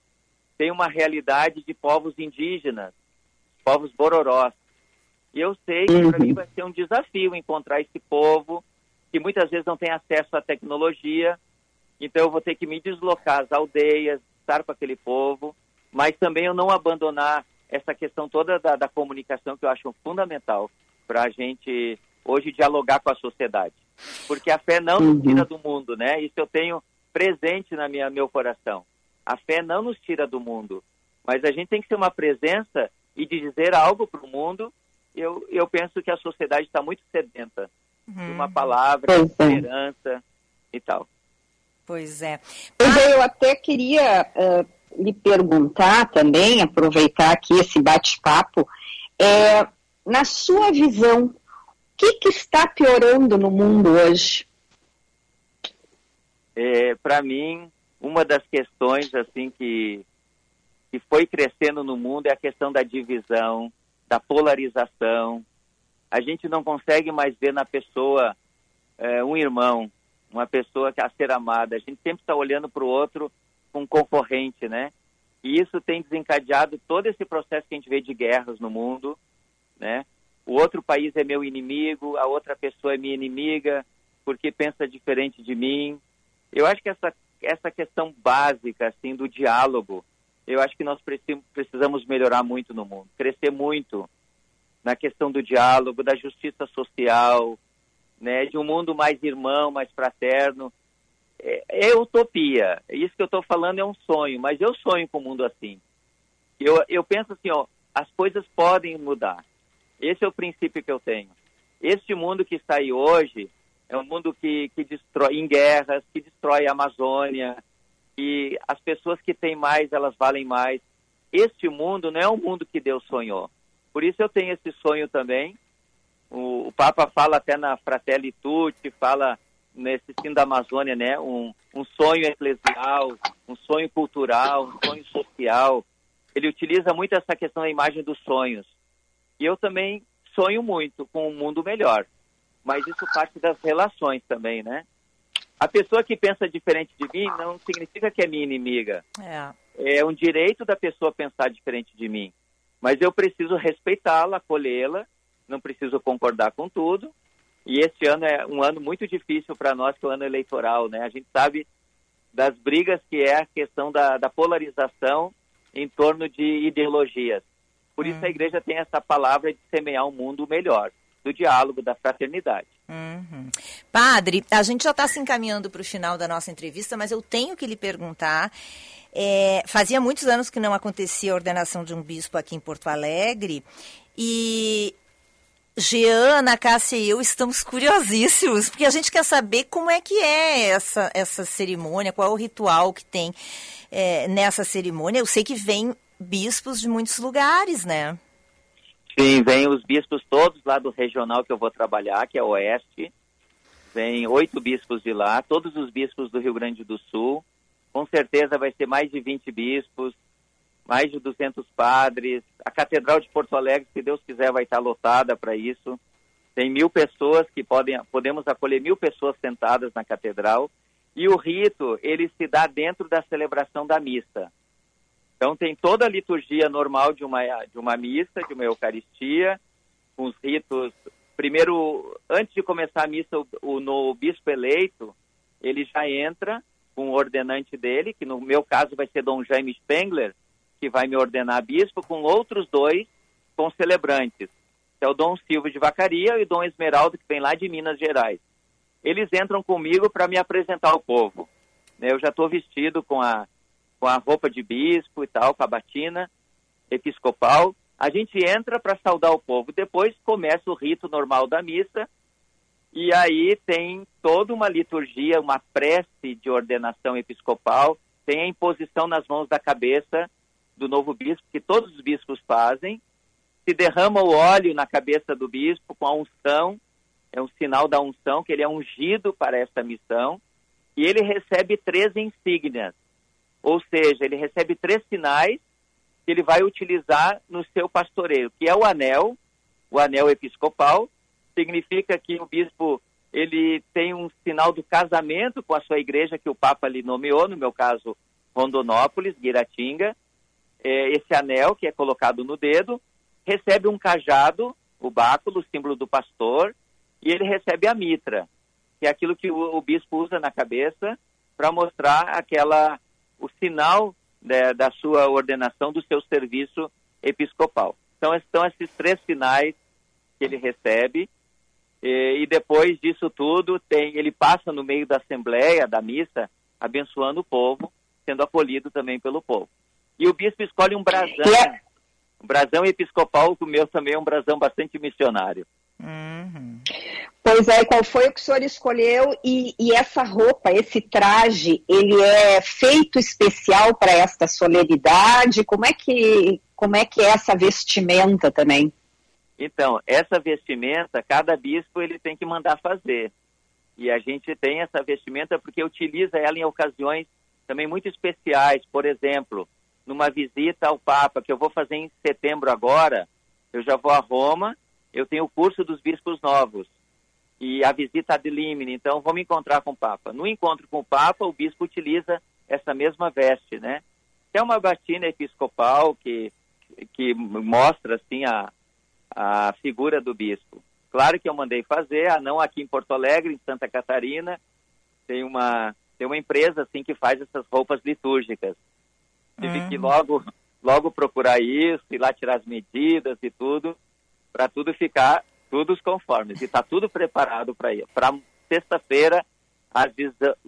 tem uma realidade de povos indígenas, povos bororós. E eu sei que para mim vai ser um desafio encontrar esse povo que muitas vezes não tem acesso à tecnologia. Então eu vou ter que me deslocar às aldeias, estar com aquele povo, mas também eu não abandonar essa questão toda da, da comunicação que eu acho fundamental para a gente hoje dialogar com a sociedade. Porque a fé não nos tira do mundo, né? Isso eu tenho presente na minha meu coração. A fé não nos tira do mundo, mas a gente tem que ser uma presença e de dizer algo para o mundo. Eu, eu penso que a sociedade está muito sedenta uhum. de uma palavra, de é. esperança e tal. Pois é. Pois é, eu até queria uh, lhe perguntar também, aproveitar aqui esse bate-papo, é, na sua visão, que, que está piorando no mundo hoje? É, Para mim, uma das questões assim que, que foi crescendo no mundo é a questão da divisão, da polarização. A gente não consegue mais ver na pessoa é, um irmão, uma pessoa que a ser amada. A gente sempre está olhando para o outro com concorrente, né? E isso tem desencadeado todo esse processo que a gente vê de guerras no mundo, né? o outro país é meu inimigo, a outra pessoa é minha inimiga, porque pensa diferente de mim. Eu acho que essa, essa questão básica, assim, do diálogo, eu acho que nós precisamos melhorar muito no mundo, crescer muito na questão do diálogo, da justiça social, né, de um mundo mais irmão, mais fraterno. É, é utopia. Isso que eu estou falando é um sonho, mas eu sonho com um mundo assim. Eu, eu penso assim, ó, as coisas podem mudar. Esse é o princípio que eu tenho. Este mundo que está aí hoje é um mundo que, que destrói em guerras, que destrói a Amazônia, e as pessoas que têm mais, elas valem mais. Este mundo não é um mundo que Deus sonhou. Por isso eu tenho esse sonho também. O, o Papa fala até na Fratelli Tutti, fala nesse fim da Amazônia, né? Um, um sonho eclesial, um sonho cultural, um sonho social. Ele utiliza muito essa questão da imagem dos sonhos. E eu também sonho muito com um mundo melhor. Mas isso parte das relações também, né? A pessoa que pensa diferente de mim não significa que é minha inimiga. É, é um direito da pessoa pensar diferente de mim. Mas eu preciso respeitá-la, acolhê-la, não preciso concordar com tudo. E este ano é um ano muito difícil para nós, que é o ano eleitoral, né? A gente sabe das brigas que é a questão da, da polarização em torno de ideologias. Por isso a hum. igreja tem essa palavra de semear um mundo melhor, do diálogo, da fraternidade. Uhum. Padre, a gente já está se encaminhando para o final da nossa entrevista, mas eu tenho que lhe perguntar. É, fazia muitos anos que não acontecia a ordenação de um bispo aqui em Porto Alegre e Jeana, Cássia e eu estamos curiosíssimos, porque a gente quer saber como é que é essa, essa cerimônia, qual é o ritual que tem é, nessa cerimônia. Eu sei que vem bispos de muitos lugares, né? Sim, vem os bispos todos lá do regional que eu vou trabalhar, que é Oeste. Vem oito bispos de lá, todos os bispos do Rio Grande do Sul. Com certeza vai ser mais de 20 bispos, mais de 200 padres. A Catedral de Porto Alegre, se Deus quiser, vai estar lotada para isso. Tem mil pessoas que podem, podemos acolher mil pessoas sentadas na catedral. E o rito, ele se dá dentro da celebração da missa. Então tem toda a liturgia normal de uma, de uma missa, de uma Eucaristia, com os ritos. Primeiro, antes de começar a missa, o, o, no bispo eleito, ele já entra com o ordenante dele, que no meu caso vai ser Dom Jaime Spengler, que vai me ordenar bispo, com outros dois com celebrantes, que é o Dom Silva de Vacaria e o Dom Esmeraldo, que vem lá de Minas Gerais. Eles entram comigo para me apresentar ao povo. Eu já estou vestido com a com a roupa de bispo e tal, com a batina episcopal. A gente entra para saudar o povo. Depois começa o rito normal da missa. E aí tem toda uma liturgia, uma prece de ordenação episcopal. Tem a imposição nas mãos da cabeça do novo bispo, que todos os bispos fazem. Se derrama o óleo na cabeça do bispo com a unção. É um sinal da unção, que ele é ungido para esta missão. E ele recebe três insígnias ou seja, ele recebe três sinais que ele vai utilizar no seu pastoreio, que é o anel, o anel episcopal, significa que o bispo ele tem um sinal do casamento com a sua igreja que o Papa lhe nomeou, no meu caso, Rondonópolis, Guiratinga. É, esse anel que é colocado no dedo, recebe um cajado, o báculo, símbolo do pastor, e ele recebe a mitra, que é aquilo que o, o bispo usa na cabeça para mostrar aquela o sinal né, da sua ordenação, do seu serviço episcopal. Então, estão esses três sinais que ele recebe, e, e, depois disso tudo, tem, ele passa no meio da assembleia, da missa, abençoando o povo, sendo acolhido também pelo povo. E o bispo escolhe um brasão, é um brasão episcopal, o meu também é um brasão bastante missionário. Uhum. Pois é, qual foi o que o senhor escolheu? E, e essa roupa, esse traje, ele é feito especial para esta solenidade? Como é que como é que é essa vestimenta também? Então, essa vestimenta, cada bispo ele tem que mandar fazer. E a gente tem essa vestimenta porque utiliza ela em ocasiões também muito especiais. Por exemplo, numa visita ao Papa, que eu vou fazer em setembro agora, eu já vou a Roma, eu tenho o curso dos bispos novos e a visita ad limine, então vou me encontrar com o Papa. No encontro com o Papa, o bispo utiliza essa mesma veste, né? É uma batina episcopal que, que mostra, assim, a, a figura do bispo. Claro que eu mandei fazer, ah, não aqui em Porto Alegre, em Santa Catarina, tem uma, tem uma empresa, assim, que faz essas roupas litúrgicas. Tive uhum. que logo, logo procurar isso, ir lá tirar as medidas e tudo, para tudo ficar todos conformes. E está tudo preparado para ir. Para sexta-feira, às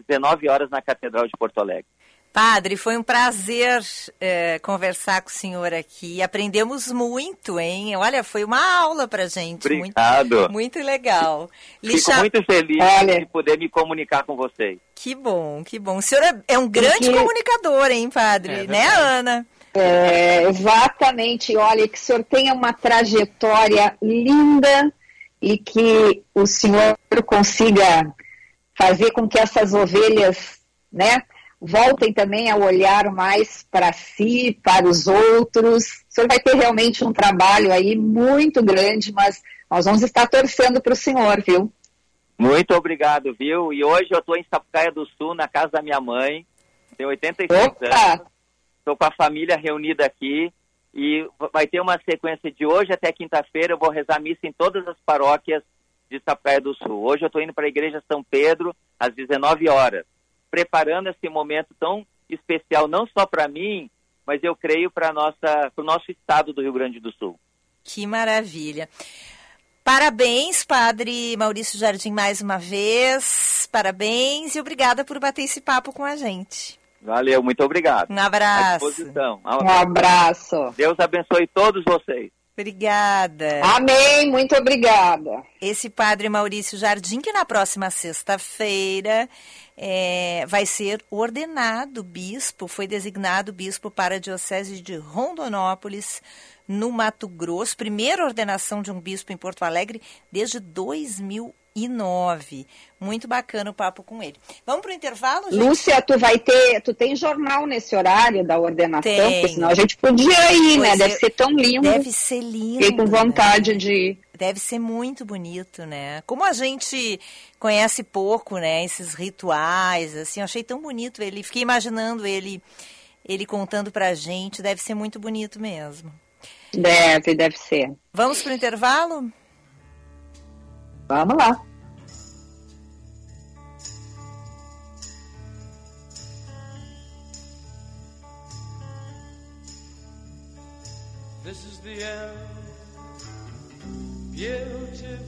19 horas, na Catedral de Porto Alegre. Padre, foi um prazer é, conversar com o senhor aqui. Aprendemos muito, hein? Olha, foi uma aula para gente. Obrigado. Muito, muito legal. Fico muito feliz Olha. de poder me comunicar com vocês. Que bom, que bom. O senhor é, é um grande que... comunicador, hein, padre? É, né, Ana? É, exatamente. Olha, que o senhor tenha uma trajetória linda e que o senhor consiga fazer com que essas ovelhas, né, voltem também a olhar mais para si, para os outros. O senhor vai ter realmente um trabalho aí muito grande, mas nós vamos estar torcendo para o senhor, viu? Muito obrigado, viu? E hoje eu estou em Sapucaia do Sul, na casa da minha mãe, tenho 86 Opa! anos. Estou com a família reunida aqui e vai ter uma sequência de hoje até quinta-feira. Eu vou rezar missa em todas as paróquias de Sapucaia do Sul. Hoje eu estou indo para a Igreja São Pedro às 19 horas, preparando esse momento tão especial não só para mim, mas eu creio para o nosso estado do Rio Grande do Sul. Que maravilha. Parabéns, Padre Maurício Jardim, mais uma vez. Parabéns e obrigada por bater esse papo com a gente. Valeu, muito obrigado. Um abraço. Um abraço. Deus abençoe todos vocês. Obrigada. Amém, muito obrigada. Esse padre Maurício Jardim, que na próxima sexta-feira é, vai ser ordenado bispo, foi designado bispo para a Diocese de Rondonópolis, no Mato Grosso. Primeira ordenação de um bispo em Porto Alegre desde 2009. Muito bacana o papo com ele. Vamos para o intervalo, gente? Lúcia, tu vai ter, tu tem jornal nesse horário da ordenação, Tem. porque senão a gente podia ir, né? Pois Deve é, ser tão lindo. Deve ser lindo. Fiquei com vontade né? de ir. Deve ser muito bonito, né? Como a gente conhece pouco, né? Esses rituais, assim, eu achei tão bonito ele. Fiquei imaginando ele, ele contando pra gente. Deve ser muito bonito mesmo. Deve, deve ser. Vamos pro intervalo? Vamos lá. This is the end, beautiful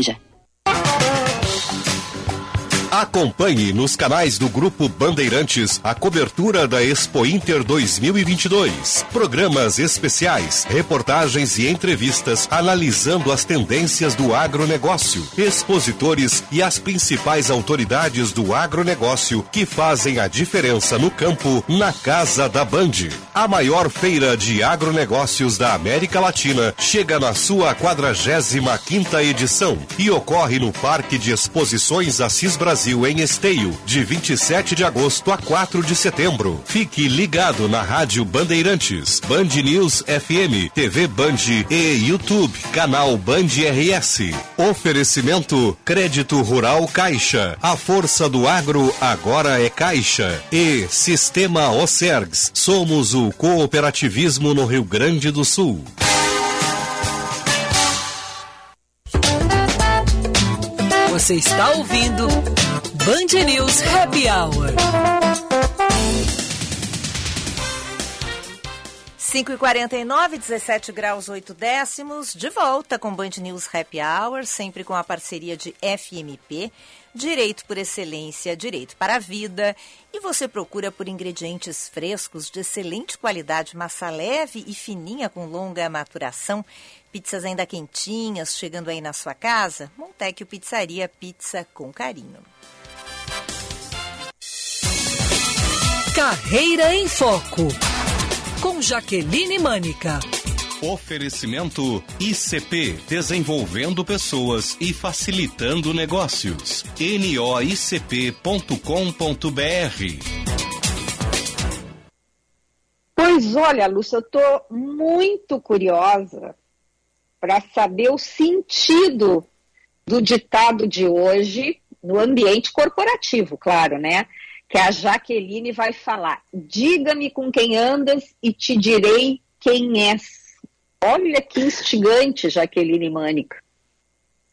Paradiese Acompanhe nos canais do Grupo Bandeirantes a cobertura da Expo Inter 2022. Programas especiais, reportagens e entrevistas analisando as tendências do agronegócio, expositores e as principais autoridades do agronegócio que fazem a diferença no campo na Casa da Band. A maior feira de agronegócios da América Latina chega na sua 45 quinta edição e ocorre no Parque de Exposições Assis Brasil em Esteio, de 27 de agosto a 4 de setembro. Fique ligado na Rádio Bandeirantes, Band News FM, TV Band e YouTube, canal Band RS. Oferecimento Crédito Rural Caixa. A força do agro agora é Caixa. E Sistema Ocergs. Somos o cooperativismo no Rio Grande do Sul. Você está ouvindo Band News Happy Hour. 5 e 49 17 graus 8 décimos, de volta com Band News Happy Hour, sempre com a parceria de FMP, Direito por Excelência, Direito para a Vida. E você procura por ingredientes frescos de excelente qualidade, massa leve e fininha com longa maturação, pizzas ainda quentinhas, chegando aí na sua casa? Montecchio Pizzaria, pizza com carinho. Carreira em Foco. Com Jaqueline Mânica. Oferecimento ICP, desenvolvendo pessoas e facilitando negócios. noicp.com.br Mas olha, Lúcia, eu estou muito curiosa para saber o sentido do ditado de hoje no ambiente corporativo, claro, né? Que a Jaqueline vai falar: diga-me com quem andas e te direi quem és. Olha que instigante, Jaqueline Mânica.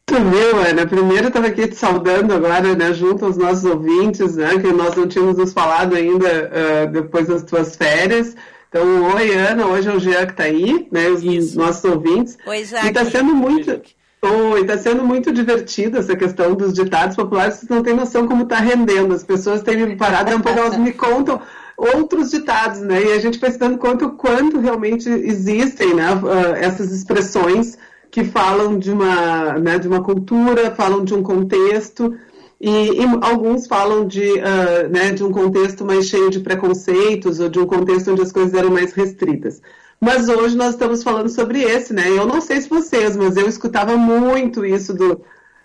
Tu viu, Ana? Primeiro eu estava aqui te saudando agora, né, junto aos nossos ouvintes, né, que nós não tínhamos nos falado ainda uh, depois das tuas férias. Então, oi, Ana, hoje é o Jean que está aí, né, os Isso. nossos ouvintes. Oi, Jaque. E está sendo muito... Oi, está sendo muito divertido essa questão dos ditados populares, vocês não têm noção como está rendendo. As pessoas têm me parado, um pouco elas me contam outros ditados, né? E a gente vai se dando conta o quanto realmente existem né, uh, essas expressões que falam de uma, né, de uma cultura, falam de um contexto, e, e alguns falam de, uh, né, de um contexto mais cheio de preconceitos, ou de um contexto onde as coisas eram mais restritas. Mas hoje nós estamos falando sobre esse, né? Eu não sei se vocês, mas eu escutava muito isso do,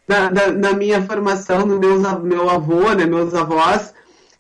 da, da, na minha formação, no meu, meu avô, né, meus avós,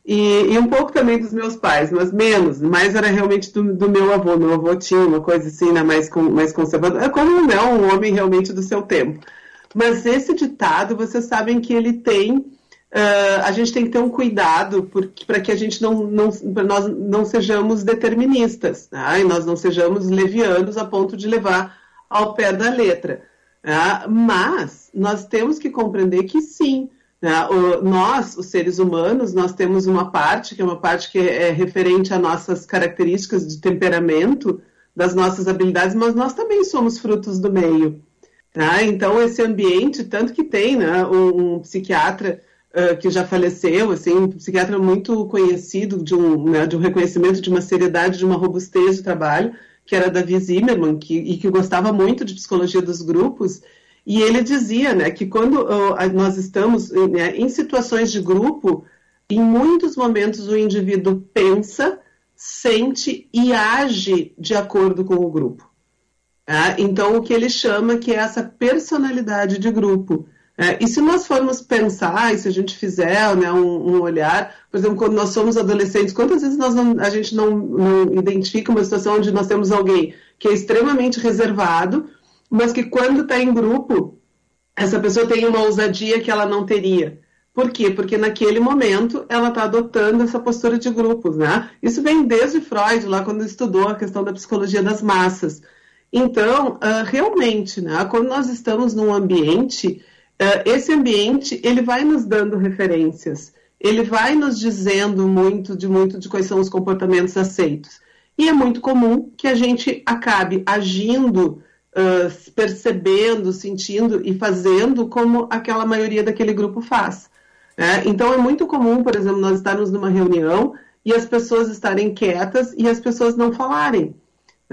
e, e, um pouco também dos meus pais, mas menos, mais era realmente do, do, meu avô. Meu avô tinha uma coisa assim, né, mais, mais conservadora, é como não, um homem realmente do seu tempo. Mas esse ditado, vocês sabem que ele tem, uh, a gente tem que ter um cuidado para que a gente não, não, nós não sejamos deterministas, tá? e nós não sejamos levianos a ponto de levar ao pé da letra. Tá? Mas nós temos que compreender que sim, né? O, nós, os seres humanos, nós temos uma parte, que é uma parte que é referente a nossas características de temperamento, das nossas habilidades, mas nós também somos frutos do meio. Tá? Então, esse ambiente, tanto que tem né, um, um psiquiatra uh, que já faleceu, assim, um psiquiatra muito conhecido, de um, né, de um reconhecimento de uma seriedade, de uma robustez de trabalho, que era Davi Zimmerman, que, e que gostava muito de psicologia dos grupos, e ele dizia né, que quando uh, nós estamos né, em situações de grupo, em muitos momentos o indivíduo pensa, sente e age de acordo com o grupo. Tá? Então, o que ele chama que é essa personalidade de grupo. É, e se nós formos pensar, e se a gente fizer né, um, um, olhar, por exemplo, quando nós somos adolescentes, quantas vezes nós não, a gente não, não identifica uma situação onde nós temos alguém que é extremamente reservado, mas que quando está em grupo, essa pessoa tem uma ousadia que ela não teria. Por quê? Porque naquele momento ela está adotando essa postura de grupos, né? Isso vem desde Freud, lá quando estudou a questão da psicologia das massas. Então, uh, realmente, né, quando nós estamos num ambiente, uh, esse ambiente ele vai nos dando referências, ele vai nos dizendo muito de muito de quais são os comportamentos aceitos. E é muito comum que a gente acabe agindo uh, percebendo, sentindo e fazendo como aquela maioria daquele grupo faz. Né? Então é muito comum, por exemplo, nós estarmos numa reunião e as pessoas estarem quietas e as pessoas não falarem.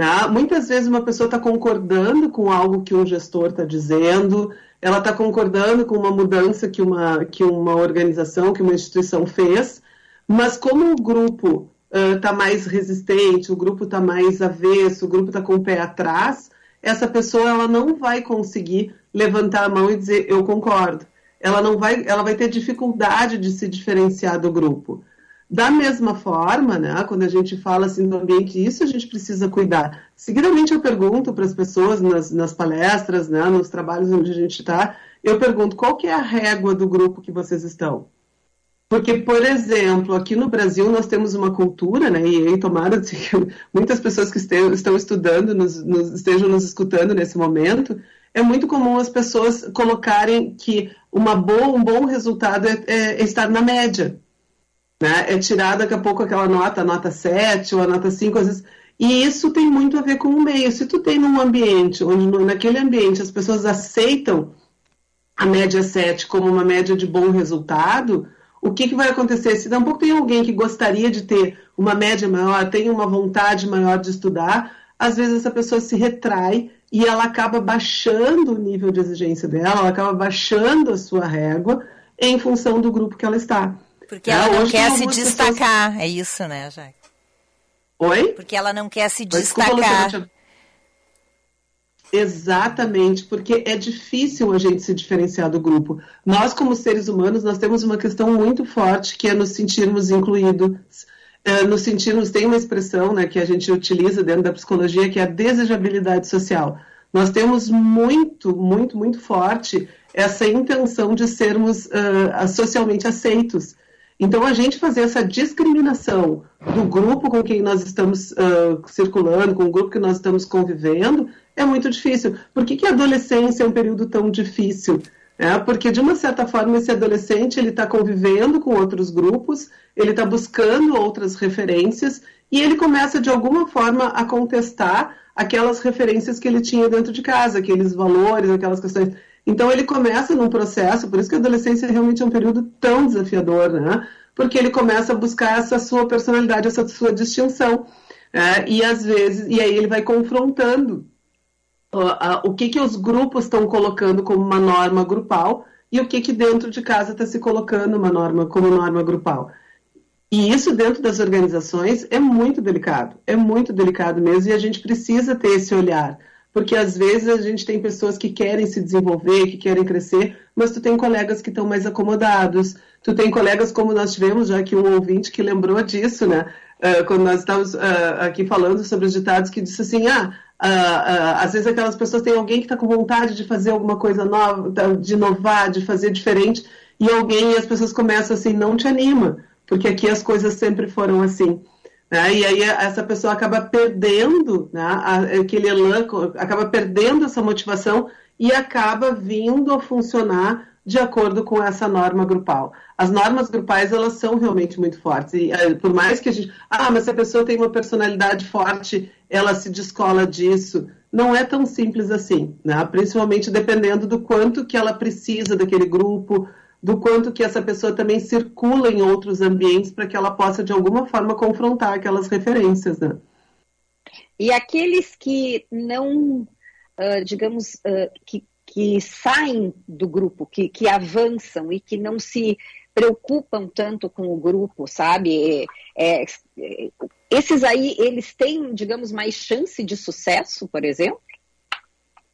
Né? Muitas vezes uma pessoa está concordando com algo que um gestor está dizendo, ela está concordando com uma mudança que uma, que uma organização, que uma instituição fez, mas como o grupo está uh, mais resistente, o grupo está mais avesso, o grupo está com o pé atrás, essa pessoa ela não vai conseguir levantar a mão e dizer eu concordo. Ela não vai, ela vai ter dificuldade de se diferenciar do grupo. Da mesma forma, né, quando a gente fala assim do ambiente, isso a gente precisa cuidar. Seguidamente eu pergunto para as pessoas nas, nas palestras, né, nos trabalhos onde a gente está, eu pergunto qual que é a régua do grupo que vocês estão. Porque, por exemplo, aqui no Brasil nós temos uma cultura, né, e tomara assim, que muitas pessoas que estão estudando, nos, nos, estejam nos escutando nesse momento, é muito comum as pessoas colocarem que uma boa, um bom resultado é, é, é estar na média. Né? É tirar daqui a pouco aquela nota, nota 7 ou a nota 5, às vezes. E isso tem muito a ver com o meio. Se tu tem num ambiente onde naquele ambiente as pessoas aceitam a média 7 como uma média de bom resultado, o que, que vai acontecer? Se um pouco tem alguém que gostaria de ter uma média maior, tem uma vontade maior de estudar, às vezes essa pessoa se retrai e ela acaba baixando o nível de exigência dela, ela acaba baixando a sua régua em função do grupo que ela está. Porque ela não quer se destacar, pessoas... é isso, né, Jaque? Oi? Porque ela não quer se destacar. Desculpa, Exatamente, porque é difícil a gente se diferenciar do grupo. Nós, como seres humanos, nós temos uma questão muito forte que é nos sentirmos incluídos, uh, no sentido, tem uma expressão né, que a gente utiliza dentro da psicologia que é a desejabilidade social. Nós temos muito, muito, muito forte essa intenção de sermos uh, socialmente aceitos. Então, a gente fazer essa discriminação do grupo com quem nós estamos uh, circulando, com o grupo que nós estamos convivendo, é muito difícil. Por que, que a adolescência é um período tão difícil? É, porque, de uma certa forma, esse adolescente ele está convivendo com outros grupos, ele está buscando outras referências e ele começa, de alguma forma, a contestar aquelas referências que ele tinha dentro de casa, aqueles valores, aquelas questões. Então ele começa num processo, por isso que a adolescência realmente é um período tão desafiador, né? Porque ele começa a buscar essa sua personalidade, essa sua distinção. É, e às vezes, e aí ele vai confrontando o que, que os grupos estão colocando como uma norma grupal e o que, que dentro de casa está se colocando uma norma como norma grupal. E isso dentro das organizações é muito delicado, é muito delicado mesmo, e a gente precisa ter esse olhar porque às vezes a gente tem pessoas que querem se desenvolver, que querem crescer, mas tu tem colegas que estão mais acomodados, tu tem colegas como nós tivemos, já que um ouvinte que lembrou disso, né? Uh, quando nós estávamos uh, aqui falando sobre os ditados, que disse assim, ah, uh, às vezes aquelas pessoas têm alguém que está com vontade de fazer alguma coisa nova, de inovar, de fazer diferente, e alguém, e as pessoas começam assim, não te anima, porque aqui as coisas sempre foram assim. Né? E aí essa pessoa acaba perdendo né, aquele elan, acaba perdendo essa motivação e acaba vindo a funcionar de acordo com essa norma grupal. As normas grupais, elas são realmente muito fortes. E eh, por mais que a gente... Ah, mas se a pessoa tem uma personalidade forte, ela se descola disso. Não é tão simples assim, né? Principalmente dependendo do quanto que ela precisa daquele grupo, do quanto que essa pessoa também circula em outros ambientes para que ela possa, de alguma forma, confrontar aquelas referências, né? E aqueles que não, uh, digamos, uh, que, que saem do grupo, que, que avançam e que não se preocupam tanto com o grupo, sabe? É, é, esses aí, eles têm, digamos, mais chance de sucesso, por exemplo?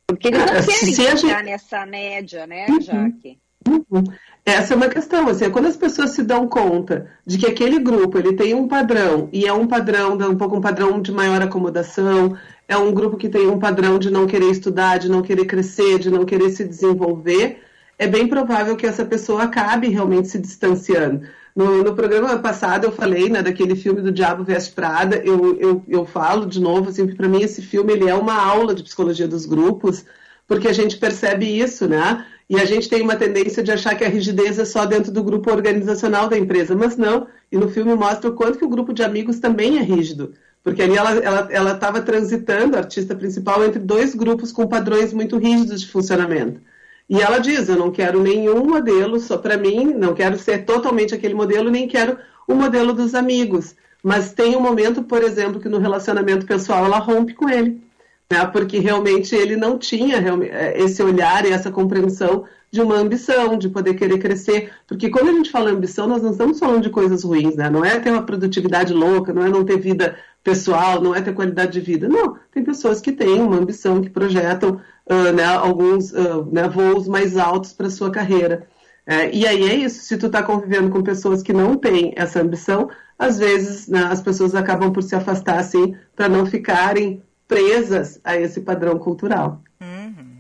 Porque eles não querem ficar gente... nessa média, né, uhum. Jaque? Uhum. Essa é uma questão, assim, é quando as pessoas se dão conta de que aquele grupo ele tem um padrão e é um padrão, um pouco um padrão de maior acomodação, é um grupo que tem um padrão de não querer estudar, de não querer crescer, de não querer se desenvolver, é bem provável que essa pessoa acabe realmente se distanciando. No, no programa passado eu falei né, daquele filme do Diabo Veste Prada, eu, eu, eu falo de novo, assim, para mim esse filme ele é uma aula de psicologia dos grupos, porque a gente percebe isso, né? E a gente tem uma tendência de achar que a rigidez é só dentro do grupo organizacional da empresa, mas não. E no filme mostra o quanto que o grupo de amigos também é rígido. Porque ali ela estava transitando, a artista principal, entre dois grupos com padrões muito rígidos de funcionamento. E ela diz: Eu não quero nenhum modelo só para mim, não quero ser totalmente aquele modelo, nem quero o modelo dos amigos. Mas tem um momento, por exemplo, que no relacionamento pessoal ela rompe com ele né? porque realmente ele não tinha é, esse olhar e essa compreensão de uma ambição, de poder querer crescer. Porque quando a gente fala ambição, nós não estamos falando de coisas ruins, né? Não é ter uma produtividade louca, não é não ter vida pessoal, não é ter qualidade de vida. Não, tem pessoas que têm uma ambição, que projetam uh, né, alguns uh, né, voos mais altos para sua carreira. É, e aí é isso, se tu está convivendo com pessoas que não têm essa ambição, às vezes né, as pessoas acabam por se afastar assim, para não ficarem presas a esse padrão cultural. Uhum.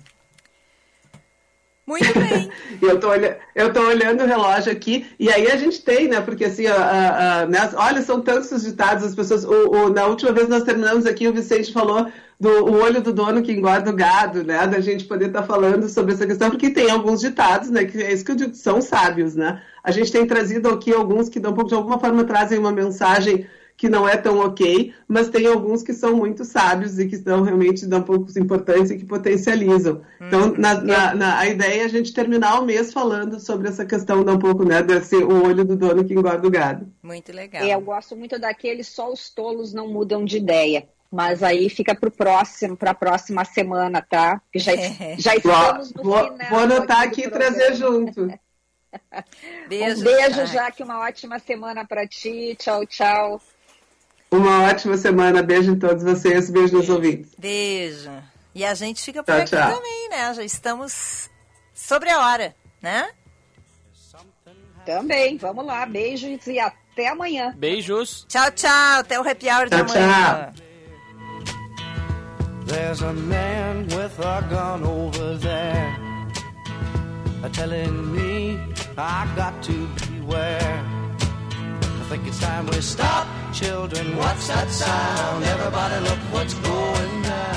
Muito bem. eu, tô olhando, eu tô olhando o relógio aqui, e aí a gente tem, né? Porque assim, a, a, né, olha, são tantos os ditados, as pessoas. O, o, na última vez nós terminamos aqui, o Vicente falou do olho do dono que engorda o gado, né? Da gente poder estar tá falando sobre essa questão, porque tem alguns ditados, né? Que é isso que eu digo, são sábios, né? A gente tem trazido aqui alguns que, de alguma forma, trazem uma mensagem que não é tão ok, mas tem alguns que são muito sábios e que estão realmente dão pouco importância e que potencializam. Então, uhum. na, na, na, a ideia é a gente terminar o mês falando sobre essa questão da um pouco, né, desse o olho do dono que engorda o gado. Muito legal. É, eu gosto muito daquele só os tolos não mudam de ideia. Mas aí fica para o próximo, para a próxima semana, tá? Porque já, já estamos no vou, final. Vou anotar aqui e trazer junto. Beijo, um beijo, Jaque. Uma ótima semana para ti. Tchau, tchau. Uma ótima semana. Beijo em todos vocês. Beijo nos ouvintes. Beijo. E a gente fica por tchau, aqui tchau. também, né? Já estamos sobre a hora, né? Também. Vamos lá. Beijos e até amanhã. Beijos. Tchau, tchau. Até o happy hour de Tchau, amanhã. There's a man with a gun over there telling me I got to beware. Think it's time we stop, children. What's that sound? Everybody, look what's going down.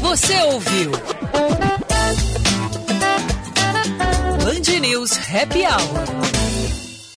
Você ouviu? Band News Happy Hour.